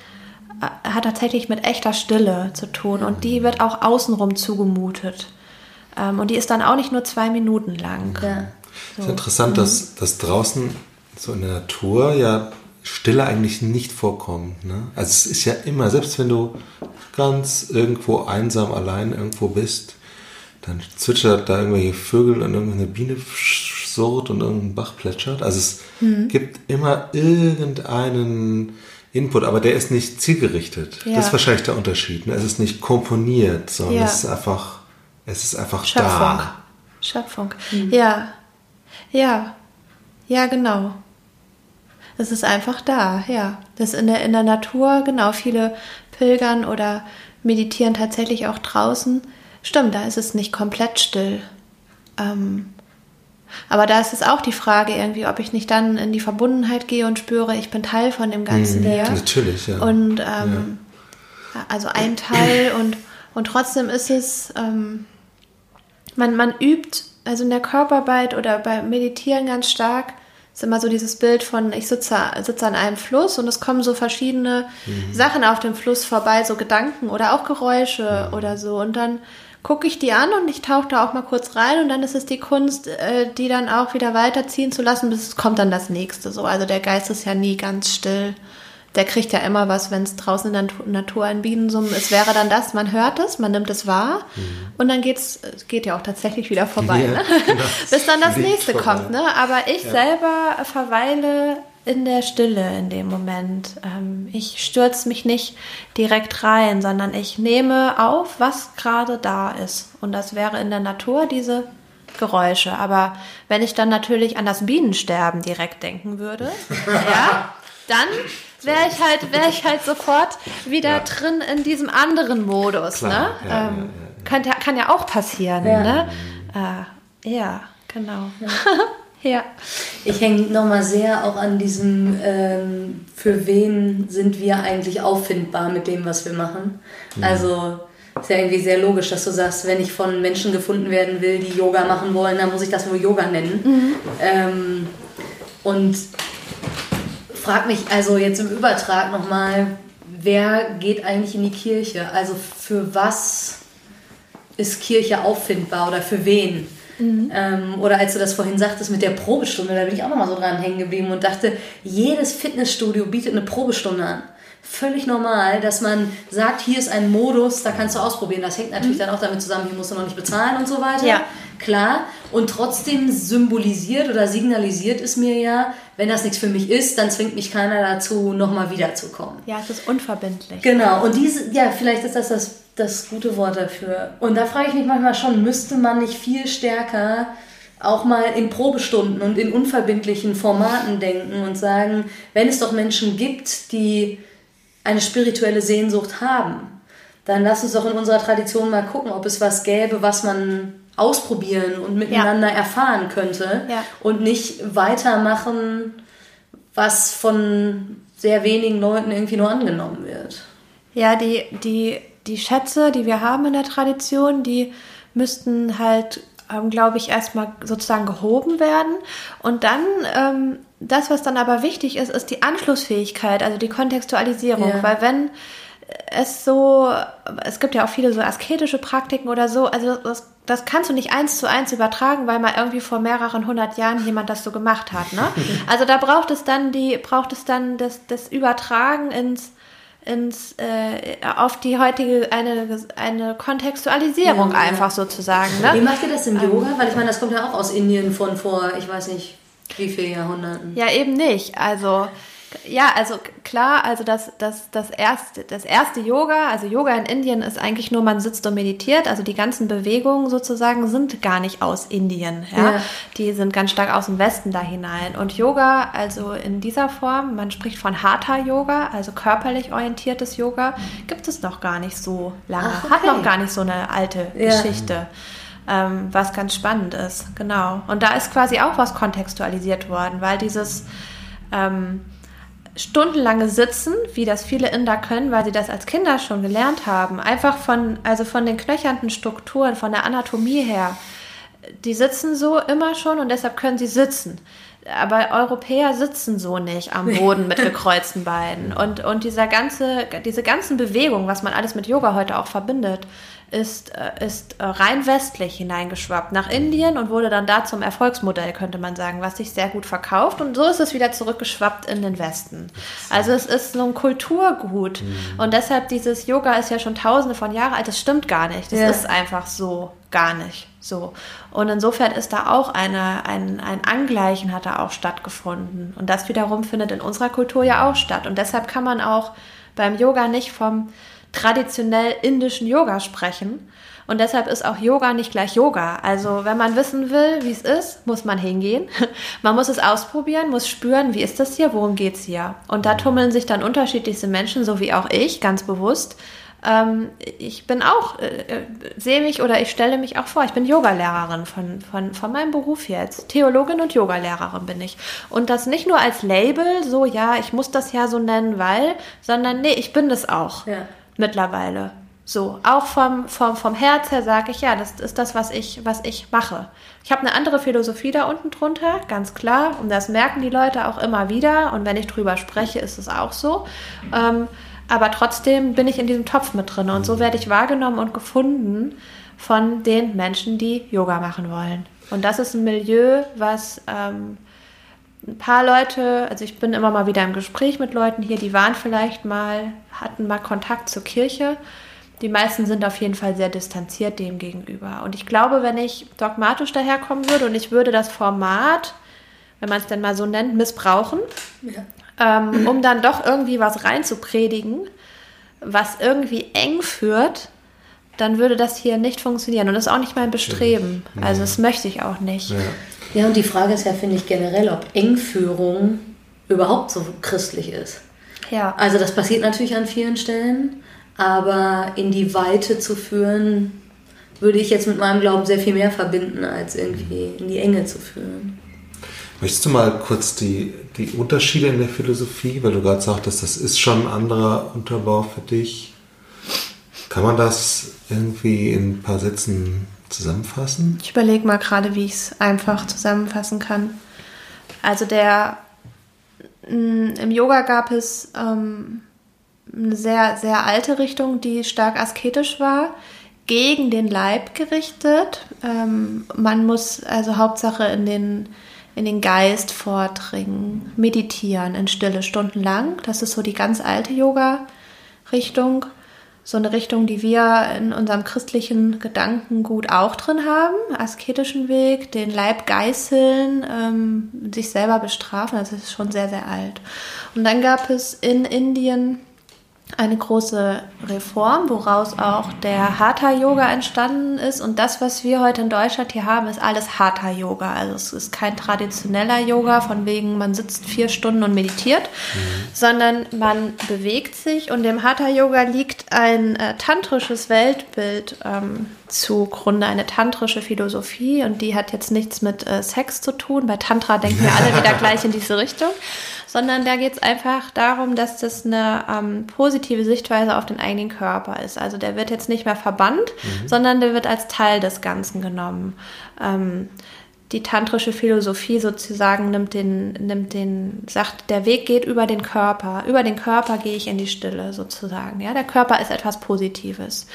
äh, hat tatsächlich mit echter Stille zu tun und die wird auch außenrum zugemutet. Ähm, und die ist dann auch nicht nur zwei Minuten lang. Ja. So. ist interessant, mhm. dass, dass draußen so in der Natur ja Stille eigentlich nicht vorkommt. Ne? Also es ist ja immer, selbst wenn du ganz irgendwo einsam allein irgendwo bist, dann zwitschert da irgendwelche Vögel und irgendeine Biene surrt und irgendein Bach plätschert. Also es mhm. gibt immer irgendeinen Input, aber der ist nicht zielgerichtet. Ja. Das ist wahrscheinlich der Unterschied. Ne? Es ist nicht komponiert, sondern ja. es ist einfach, es ist einfach Schöpfung. da. Schöpfung. Mhm. Ja. Ja. Ja, genau. Es ist einfach da, ja. Das in der, in der Natur, genau, viele pilgern oder meditieren tatsächlich auch draußen. Stimmt, da ist es nicht komplett still. Ähm, aber da ist es auch die Frage irgendwie, ob ich nicht dann in die Verbundenheit gehe und spüre, ich bin Teil von dem Ganzen mhm, hier. Natürlich, ja. Und ähm, ja. also ein Teil und, und trotzdem ist es, ähm, man, man übt, also in der Körperarbeit oder beim Meditieren ganz stark, ist immer so dieses Bild von, ich sitze, sitze an einem Fluss und es kommen so verschiedene mhm. Sachen auf dem Fluss vorbei, so Gedanken oder auch Geräusche mhm. oder so. Und dann gucke ich die an und ich tauche da auch mal kurz rein und dann ist es die Kunst, äh, die dann auch wieder weiterziehen zu lassen, bis es kommt dann das nächste. So, also der Geist ist ja nie ganz still. Der kriegt ja immer was, wenn es draußen in der Natur ein Bienensummen ist, wäre dann das, man hört es, man nimmt es wahr mhm. und dann geht's, geht ja auch tatsächlich wieder vorbei, ja, ne? genau. bis dann das nächste vorbei. kommt. Ne? Aber ich ja. selber verweile in der Stille in dem Moment. Ähm, ich stürze mich nicht direkt rein, sondern ich nehme auf, was gerade da ist. Und das wäre in der Natur diese Geräusche. Aber wenn ich dann natürlich an das Bienensterben direkt denken würde, ja, dann wäre ich halt, wäre ich halt sofort wieder ja. drin in diesem anderen Modus. Klar, ne? Ja, ähm, ja, kann, kann ja auch passieren. Ne? Äh, ja, genau. Ja. Ich hänge nochmal sehr auch an diesem, ähm, für wen sind wir eigentlich auffindbar mit dem, was wir machen. Mhm. Also ist ja irgendwie sehr logisch, dass du sagst, wenn ich von Menschen gefunden werden will, die Yoga machen wollen, dann muss ich das wohl Yoga nennen. Mhm. Ähm, und frag mich also jetzt im Übertrag nochmal, wer geht eigentlich in die Kirche? Also für was ist Kirche auffindbar oder für wen? Mhm. Ähm, oder als du das vorhin sagtest mit der Probestunde, da bin ich auch nochmal so dran hängen geblieben und dachte, jedes Fitnessstudio bietet eine Probestunde an. Völlig normal, dass man sagt, hier ist ein Modus, da kannst du ausprobieren. Das hängt natürlich mhm. dann auch damit zusammen, hier musst du noch nicht bezahlen und so weiter. Ja. Klar. Und trotzdem symbolisiert oder signalisiert es mir ja, wenn das nichts für mich ist, dann zwingt mich keiner dazu, nochmal wiederzukommen. Ja, es ist unverbindlich. Genau. Und diese, ja, vielleicht ist das das das gute Wort dafür. Und da frage ich mich manchmal schon, müsste man nicht viel stärker auch mal in Probestunden und in unverbindlichen Formaten denken und sagen, wenn es doch Menschen gibt, die eine spirituelle Sehnsucht haben, dann lass uns doch in unserer Tradition mal gucken, ob es was gäbe, was man ausprobieren und miteinander ja. erfahren könnte ja. und nicht weitermachen, was von sehr wenigen Leuten irgendwie nur angenommen wird. Ja, die, die die Schätze, die wir haben in der Tradition, die müssten halt, ähm, glaube ich, erstmal sozusagen gehoben werden. Und dann, ähm, das, was dann aber wichtig ist, ist die Anschlussfähigkeit, also die Kontextualisierung. Ja. Weil wenn es so, es gibt ja auch viele so asketische Praktiken oder so, also das, das kannst du nicht eins zu eins übertragen, weil mal irgendwie vor mehreren hundert Jahren jemand das so gemacht hat. Ne? Also da braucht es dann die, braucht es dann das, das Übertragen ins ins, äh, auf die heutige, eine, eine Kontextualisierung ja, einfach sozusagen. Ne? Wie macht ihr das im Yoga? Weil ich meine, das kommt ja auch aus Indien von vor, ich weiß nicht, wie viele Jahrhunderten. Ja, eben nicht. Also ja, also klar, also das, das, das, erste, das erste Yoga, also Yoga in Indien ist eigentlich nur, man sitzt und meditiert. Also die ganzen Bewegungen sozusagen sind gar nicht aus Indien. Ja? ja. Die sind ganz stark aus dem Westen da hinein. Und Yoga, also in dieser Form, man spricht von Hatha-Yoga, also körperlich orientiertes Yoga, gibt es noch gar nicht so lange. Ach, okay. Hat noch gar nicht so eine alte ja. Geschichte. Ähm, was ganz spannend ist, genau. Und da ist quasi auch was kontextualisiert worden, weil dieses ähm, stundenlange Sitzen, wie das viele Inder können, weil sie das als Kinder schon gelernt haben, einfach von, also von den knöchernden Strukturen, von der Anatomie her, die sitzen so immer schon und deshalb können sie sitzen. Aber Europäer sitzen so nicht am Boden mit gekreuzten Beinen. Und, und dieser ganze, diese ganzen Bewegungen, was man alles mit Yoga heute auch verbindet, ist, äh, ist äh, rein westlich hineingeschwappt nach Indien und wurde dann da zum Erfolgsmodell, könnte man sagen, was sich sehr gut verkauft. Und so ist es wieder zurückgeschwappt in den Westen. Also es ist so ein Kulturgut. Mhm. Und deshalb dieses Yoga ist ja schon tausende von Jahren alt. Das stimmt gar nicht. Das ja. ist einfach so gar nicht so. Und insofern ist da auch eine, ein, ein Angleichen hat da auch stattgefunden. Und das wiederum findet in unserer Kultur ja auch statt. Und deshalb kann man auch beim Yoga nicht vom traditionell indischen Yoga sprechen. Und deshalb ist auch Yoga nicht gleich Yoga. Also wenn man wissen will, wie es ist, muss man hingehen. Man muss es ausprobieren, muss spüren, wie ist das hier, worum geht es hier. Und da tummeln sich dann unterschiedlichste Menschen, so wie auch ich, ganz bewusst. Ähm, ich bin auch, äh, äh, sehe mich oder ich stelle mich auch vor, ich bin Yogalehrerin von, von, von meinem Beruf jetzt. Theologin und Yogalehrerin bin ich. Und das nicht nur als Label, so ja, ich muss das ja so nennen, weil, sondern nee, ich bin das auch. Ja mittlerweile. So, auch vom, vom, vom Herz her sage ich, ja, das ist das, was ich, was ich mache. Ich habe eine andere Philosophie da unten drunter, ganz klar. Und das merken die Leute auch immer wieder. Und wenn ich drüber spreche, ist es auch so. Ähm, aber trotzdem bin ich in diesem Topf mit drin. Und so werde ich wahrgenommen und gefunden von den Menschen, die Yoga machen wollen. Und das ist ein Milieu, was ähm, ein paar Leute, also ich bin immer mal wieder im Gespräch mit Leuten hier, die waren vielleicht mal, hatten mal Kontakt zur Kirche. Die meisten sind auf jeden Fall sehr distanziert dem gegenüber. Und ich glaube, wenn ich dogmatisch daherkommen würde und ich würde das Format, wenn man es denn mal so nennt, missbrauchen, ja. ähm, um dann doch irgendwie was reinzupredigen, was irgendwie eng führt, dann würde das hier nicht funktionieren. Und das ist auch nicht mein Bestreben. Also das möchte ich auch nicht. Ja. Ja, und die Frage ist ja, finde ich generell, ob Engführung überhaupt so christlich ist. Ja. Also das passiert natürlich an vielen Stellen, aber in die Weite zu führen, würde ich jetzt mit meinem Glauben sehr viel mehr verbinden, als irgendwie in die Enge zu führen. Möchtest du mal kurz die, die Unterschiede in der Philosophie, weil du gerade sagtest, das ist schon ein anderer Unterbau für dich. Kann man das irgendwie in ein paar Sätzen zusammenfassen? Ich überlege mal gerade, wie ich es einfach zusammenfassen kann. Also der mm, im Yoga gab es ähm, eine sehr, sehr alte Richtung, die stark asketisch war, gegen den Leib gerichtet. Ähm, man muss also Hauptsache in den, in den Geist vordringen, meditieren in Stille stundenlang. Das ist so die ganz alte Yoga-Richtung so eine Richtung, die wir in unserem christlichen Gedankengut auch drin haben. Asketischen Weg, den Leib geißeln, ähm, sich selber bestrafen. Das ist schon sehr, sehr alt. Und dann gab es in Indien eine große Reform, woraus auch der Hatha-Yoga entstanden ist. Und das, was wir heute in Deutschland hier haben, ist alles Hatha-Yoga. Also es ist kein traditioneller Yoga, von wegen man sitzt vier Stunden und meditiert, mhm. sondern man bewegt sich. Und dem Hatha-Yoga liegt ein äh, tantrisches Weltbild ähm, zugrunde, eine tantrische Philosophie. Und die hat jetzt nichts mit äh, Sex zu tun. Bei Tantra denken wir alle wieder gleich in diese Richtung sondern da geht es einfach darum, dass das eine ähm, positive Sichtweise auf den eigenen Körper ist. Also der wird jetzt nicht mehr verbannt, mhm. sondern der wird als Teil des Ganzen genommen. Ähm, die tantrische Philosophie sozusagen nimmt den, nimmt den, sagt, der Weg geht über den Körper. Über den Körper gehe ich in die Stille sozusagen. Ja, der Körper ist etwas Positives.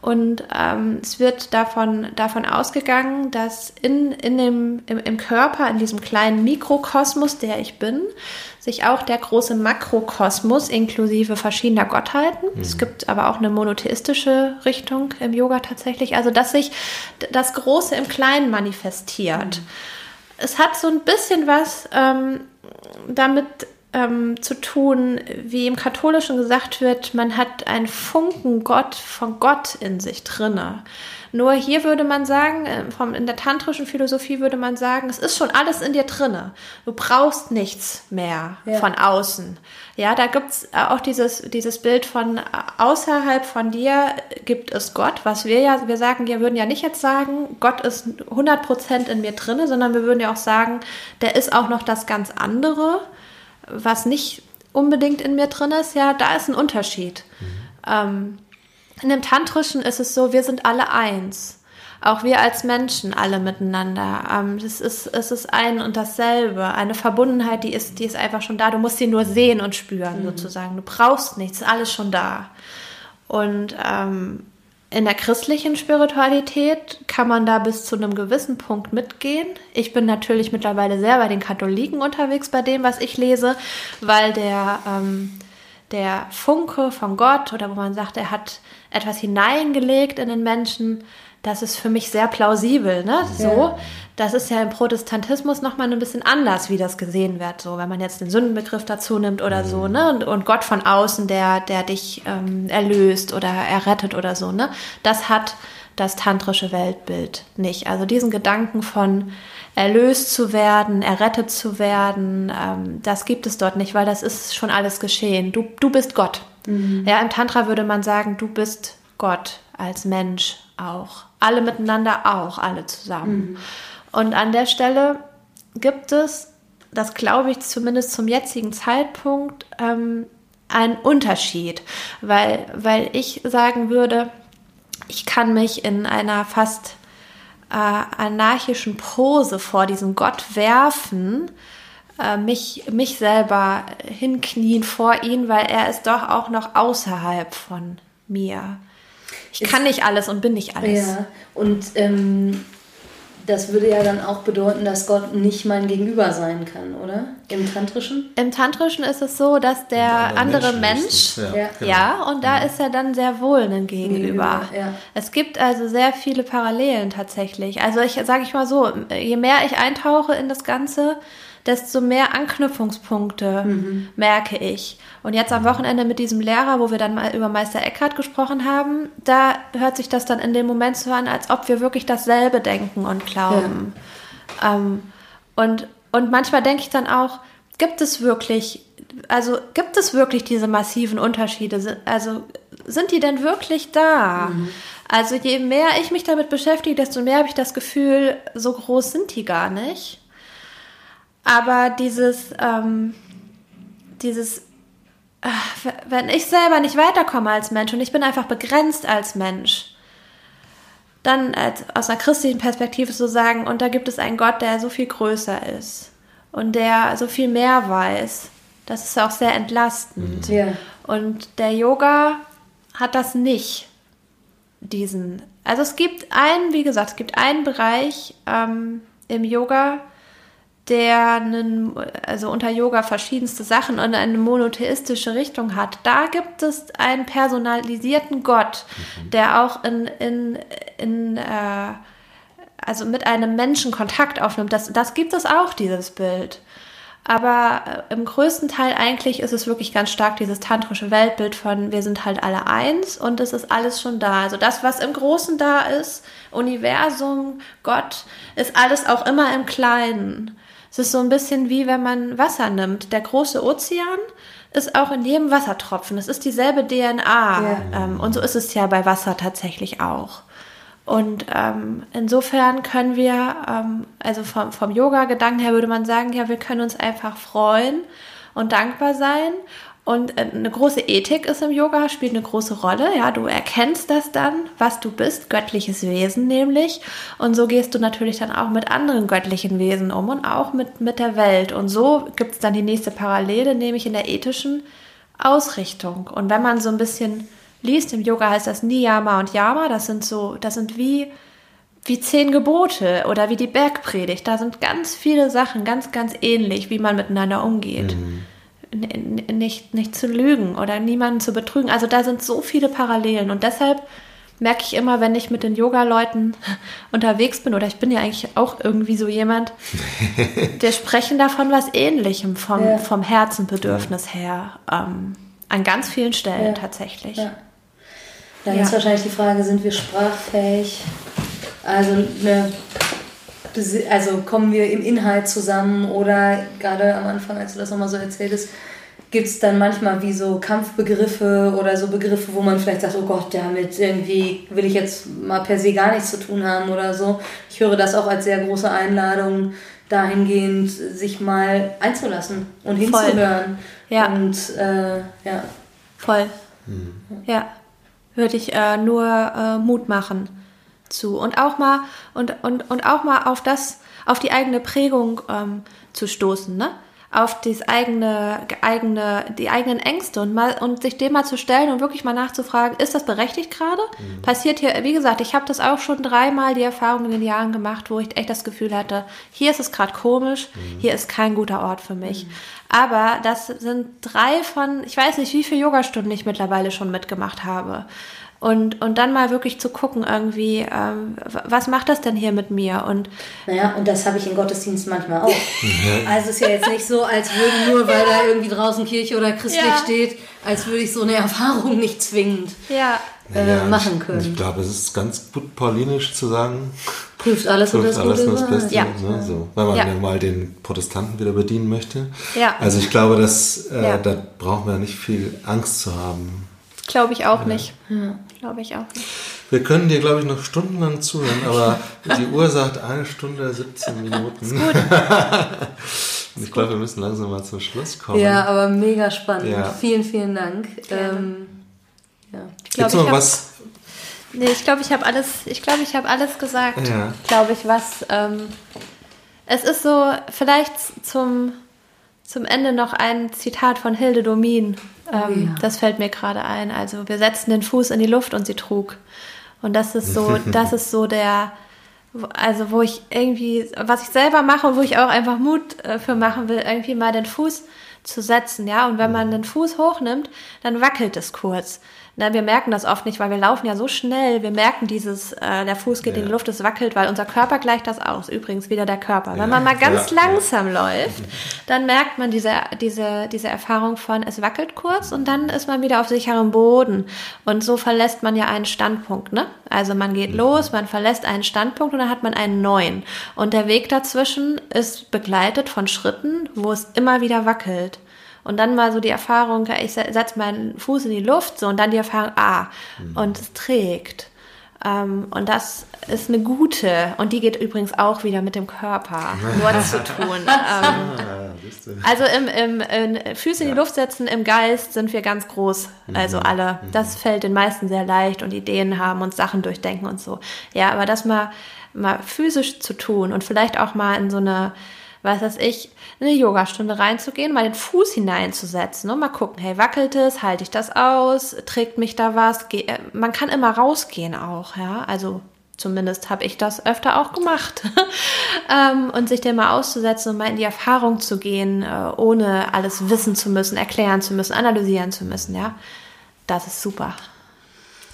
Und ähm, es wird davon, davon ausgegangen, dass in, in dem, im, im Körper, in diesem kleinen Mikrokosmos, der ich bin, sich auch der große Makrokosmos inklusive verschiedener Gottheiten. Mhm. Es gibt aber auch eine monotheistische Richtung im Yoga tatsächlich. Also, dass sich das Große im Kleinen manifestiert. Mhm. Es hat so ein bisschen was ähm, damit ähm, zu tun, wie im Katholischen gesagt wird, man hat einen Funken Gott von Gott in sich drinne. Nur hier würde man sagen, äh, vom, in der tantrischen Philosophie würde man sagen, es ist schon alles in dir drinne. Du brauchst nichts mehr ja. von außen. Ja, da gibt's auch dieses, dieses Bild von außerhalb von dir gibt es Gott, was wir ja, wir sagen, wir würden ja nicht jetzt sagen, Gott ist 100% in mir drinne, sondern wir würden ja auch sagen, der ist auch noch das ganz andere, was nicht unbedingt in mir drin ist. Ja, da ist ein Unterschied. Mhm. Ähm, in dem Tantrischen ist es so, wir sind alle eins. Auch wir als Menschen alle miteinander. Ähm, es, ist, es ist ein und dasselbe. Eine Verbundenheit, die ist, die ist einfach schon da. Du musst sie nur sehen und spüren, mhm. sozusagen. Du brauchst nichts, alles schon da. Und ähm, in der christlichen Spiritualität kann man da bis zu einem gewissen Punkt mitgehen. Ich bin natürlich mittlerweile sehr bei den Katholiken unterwegs bei dem, was ich lese, weil der, ähm, der Funke von Gott oder wo man sagt, er hat etwas hineingelegt in den Menschen, das ist für mich sehr plausibel. Ne? So, ja. das ist ja im Protestantismus nochmal ein bisschen anders, wie das gesehen wird. So, wenn man jetzt den Sündenbegriff dazu nimmt oder so, mhm. ne? Und, und Gott von außen, der, der dich ähm, erlöst oder errettet oder so, ne? Das hat das tantrische Weltbild nicht. Also diesen Gedanken von erlöst zu werden, errettet zu werden, ähm, das gibt es dort nicht, weil das ist schon alles geschehen. Du, du bist Gott. Mhm. Ja, im Tantra würde man sagen, du bist Gott als Mensch auch. Alle miteinander auch, alle zusammen. Mhm. Und an der Stelle gibt es, das glaube ich zumindest zum jetzigen Zeitpunkt, ähm, einen Unterschied, weil, weil ich sagen würde, ich kann mich in einer fast äh, anarchischen Pose vor diesem Gott werfen, äh, mich, mich selber hinknien vor ihn, weil er ist doch auch noch außerhalb von mir. Ich kann nicht alles und bin nicht alles. Ja, und ähm, das würde ja dann auch bedeuten, dass Gott nicht mein Gegenüber sein kann, oder? Im Tantrischen? Im Tantrischen ist es so, dass der andere Mensch, Mensch ja, genau. ja, und da mhm. ist er dann sehr wohl ein Gegenüber. Ja. Es gibt also sehr viele Parallelen tatsächlich. Also ich sage ich mal so, je mehr ich eintauche in das Ganze, desto mehr Anknüpfungspunkte mhm. merke ich. Und jetzt am Wochenende mit diesem Lehrer, wo wir dann mal über Meister Eckhart gesprochen haben, da hört sich das dann in dem Moment so an, als ob wir wirklich dasselbe denken und glauben. Ja. Ähm, und, und manchmal denke ich dann auch, gibt es wirklich, also gibt es wirklich diese massiven Unterschiede? Also sind die denn wirklich da? Mhm. Also je mehr ich mich damit beschäftige, desto mehr habe ich das Gefühl, so groß sind die gar nicht. Aber dieses, ähm, dieses, ach, wenn ich selber nicht weiterkomme als Mensch und ich bin einfach begrenzt als Mensch, dann als, aus einer christlichen Perspektive so sagen, und da gibt es einen Gott, der so viel größer ist und der so viel mehr weiß. Das ist auch sehr entlastend. Mhm. Ja. Und der Yoga hat das nicht. Diesen. Also es gibt einen, wie gesagt, es gibt einen Bereich ähm, im Yoga, der einen, also unter Yoga verschiedenste Sachen und eine monotheistische Richtung hat. Da gibt es einen personalisierten Gott, mhm. der auch in, in, in äh, also mit einem Menschen Kontakt aufnimmt. Das, das gibt es auch, dieses Bild. Aber äh, im größten Teil eigentlich ist es wirklich ganz stark dieses tantrische Weltbild von wir sind halt alle eins und es ist alles schon da. Also das, was im Großen da ist, Universum, Gott, ist alles auch immer im Kleinen. Es ist so ein bisschen wie wenn man Wasser nimmt. Der große Ozean ist auch in jedem Wassertropfen. Es ist dieselbe DNA. Ja. Ähm, und so ist es ja bei Wasser tatsächlich auch. Und ähm, insofern können wir, ähm, also vom, vom Yoga-Gedanken her würde man sagen, ja, wir können uns einfach freuen und dankbar sein und äh, eine große Ethik ist im Yoga, spielt eine große Rolle. Ja, du erkennst das dann, was du bist, göttliches Wesen nämlich. Und so gehst du natürlich dann auch mit anderen göttlichen Wesen um und auch mit, mit der Welt. Und so gibt es dann die nächste Parallele, nämlich in der ethischen Ausrichtung. Und wenn man so ein bisschen liest, im Yoga heißt das Niyama und Yama, das sind so, das sind wie wie zehn Gebote oder wie die Bergpredigt. Da sind ganz viele Sachen ganz, ganz ähnlich, wie man miteinander umgeht. Mhm. Nicht, nicht zu lügen oder niemanden zu betrügen. Also da sind so viele Parallelen und deshalb merke ich immer, wenn ich mit den Yoga-Leuten unterwegs bin, oder ich bin ja eigentlich auch irgendwie so jemand, der sprechen davon was Ähnlichem vom, ja. vom Herzenbedürfnis her. Ähm, an ganz vielen Stellen ja. tatsächlich. Ja. Dann ja. ist wahrscheinlich die Frage, sind wir sprachfähig? Also, ne, also kommen wir im Inhalt zusammen oder gerade am Anfang, als du das nochmal so erzähltest, gibt es dann manchmal wie so Kampfbegriffe oder so Begriffe, wo man vielleicht sagt, oh Gott, damit irgendwie will ich jetzt mal per se gar nichts zu tun haben oder so. Ich höre das auch als sehr große Einladung, dahingehend sich mal einzulassen und hinzuhören. Voll. Ja. Und äh, ja. Voll. Mhm. Ja. Würde ich äh, nur äh, Mut machen zu. Und auch mal und, und, und auch mal auf das, auf die eigene Prägung ähm, zu stoßen, ne? auf das eigene, eigene, die eigenen Ängste und mal und sich dem mal zu stellen und wirklich mal nachzufragen, ist das berechtigt gerade? Mhm. Passiert hier, wie gesagt, ich habe das auch schon dreimal die Erfahrung in den Jahren gemacht, wo ich echt das Gefühl hatte, hier ist es gerade komisch, mhm. hier ist kein guter Ort für mich. Mhm. Aber das sind drei von, ich weiß nicht, wie viele Yogastunden ich mittlerweile schon mitgemacht habe. Und, und dann mal wirklich zu gucken, irgendwie, ähm, was macht das denn hier mit mir? Und naja, und das habe ich im Gottesdienst manchmal auch. also es ist ja jetzt nicht so, als würde nur, weil da irgendwie draußen Kirche oder christlich ja. steht, als würde ich so eine Erfahrung nicht zwingend ja. Äh, ja, machen können. Ich, ich glaube, es ist ganz gut paulinisch zu sagen, prüft alles prüft und das alles Gute das Beste, ja. ne? so, weil man ja. mal den Protestanten wieder bedienen möchte. Ja. Also ich glaube, dass äh, da brauchen wir nicht viel Angst zu haben. Glaube ich auch nicht. Ja glaube ich auch nicht. Wir können dir, glaube ich, noch stundenlang zuhören, aber die Uhr sagt eine Stunde 17 Minuten. Ist gut. ich glaube, wir müssen langsam mal zum Schluss kommen. Ja, aber mega spannend. Ja. Vielen, vielen Dank. Ähm, ja. Ich glaube, ich habe nee, ich glaube, ich habe alles, ich glaube, ich habe alles gesagt. Ja. Glaube ich, was ähm, es ist so vielleicht zum zum Ende noch ein Zitat von Hilde Domin. Oh ähm, ja. Das fällt mir gerade ein. Also wir setzten den Fuß in die Luft und sie trug. Und das ist so, das ist so der, also wo ich irgendwie, was ich selber mache und wo ich auch einfach Mut äh, für machen will, irgendwie mal den Fuß zu setzen, ja. Und wenn man den Fuß hochnimmt, dann wackelt es kurz. Na, wir merken das oft nicht, weil wir laufen ja so schnell. Wir merken dieses, äh, der Fuß geht ja. in die Luft, es wackelt, weil unser Körper gleicht das aus. Übrigens wieder der Körper. Wenn man mal ganz ja, langsam läuft, dann merkt man diese, diese, diese Erfahrung von, es wackelt kurz und dann ist man wieder auf sicherem Boden. Und so verlässt man ja einen Standpunkt, ne? Also man geht mhm. los, man verlässt einen Standpunkt und dann hat man einen neuen. Und der Weg dazwischen ist begleitet von Schritten, wo es immer wieder wackelt. Und dann mal so die Erfahrung, ich setze meinen Fuß in die Luft, so und dann die Erfahrung, ah, mhm. und es trägt. Ähm, und das ist eine gute, und die geht übrigens auch wieder mit dem Körper nur zu tun. Ähm, also im, im, in Füße in die Luft setzen, im Geist sind wir ganz groß, also mhm. alle. Mhm. Das fällt den meisten sehr leicht und Ideen haben und Sachen durchdenken und so. Ja, aber das mal, mal physisch zu tun und vielleicht auch mal in so eine was weiß ich, eine Yogastunde reinzugehen, mal den Fuß hineinzusetzen und mal gucken, hey, wackelt es, halte ich das aus, trägt mich da was? Äh, man kann immer rausgehen auch, ja, also zumindest habe ich das öfter auch gemacht. ähm, und sich dem mal auszusetzen und mal in die Erfahrung zu gehen, äh, ohne alles wissen zu müssen, erklären zu müssen, analysieren zu müssen, ja, das ist super.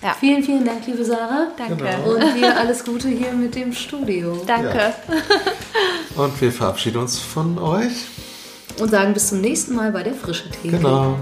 Ja. Vielen, vielen Dank, liebe Sarah. Danke. Genau. Und dir alles Gute hier mit dem Studio. Danke. Ja. Und wir verabschieden uns von euch. Und sagen bis zum nächsten Mal bei der Frische Theke. Genau.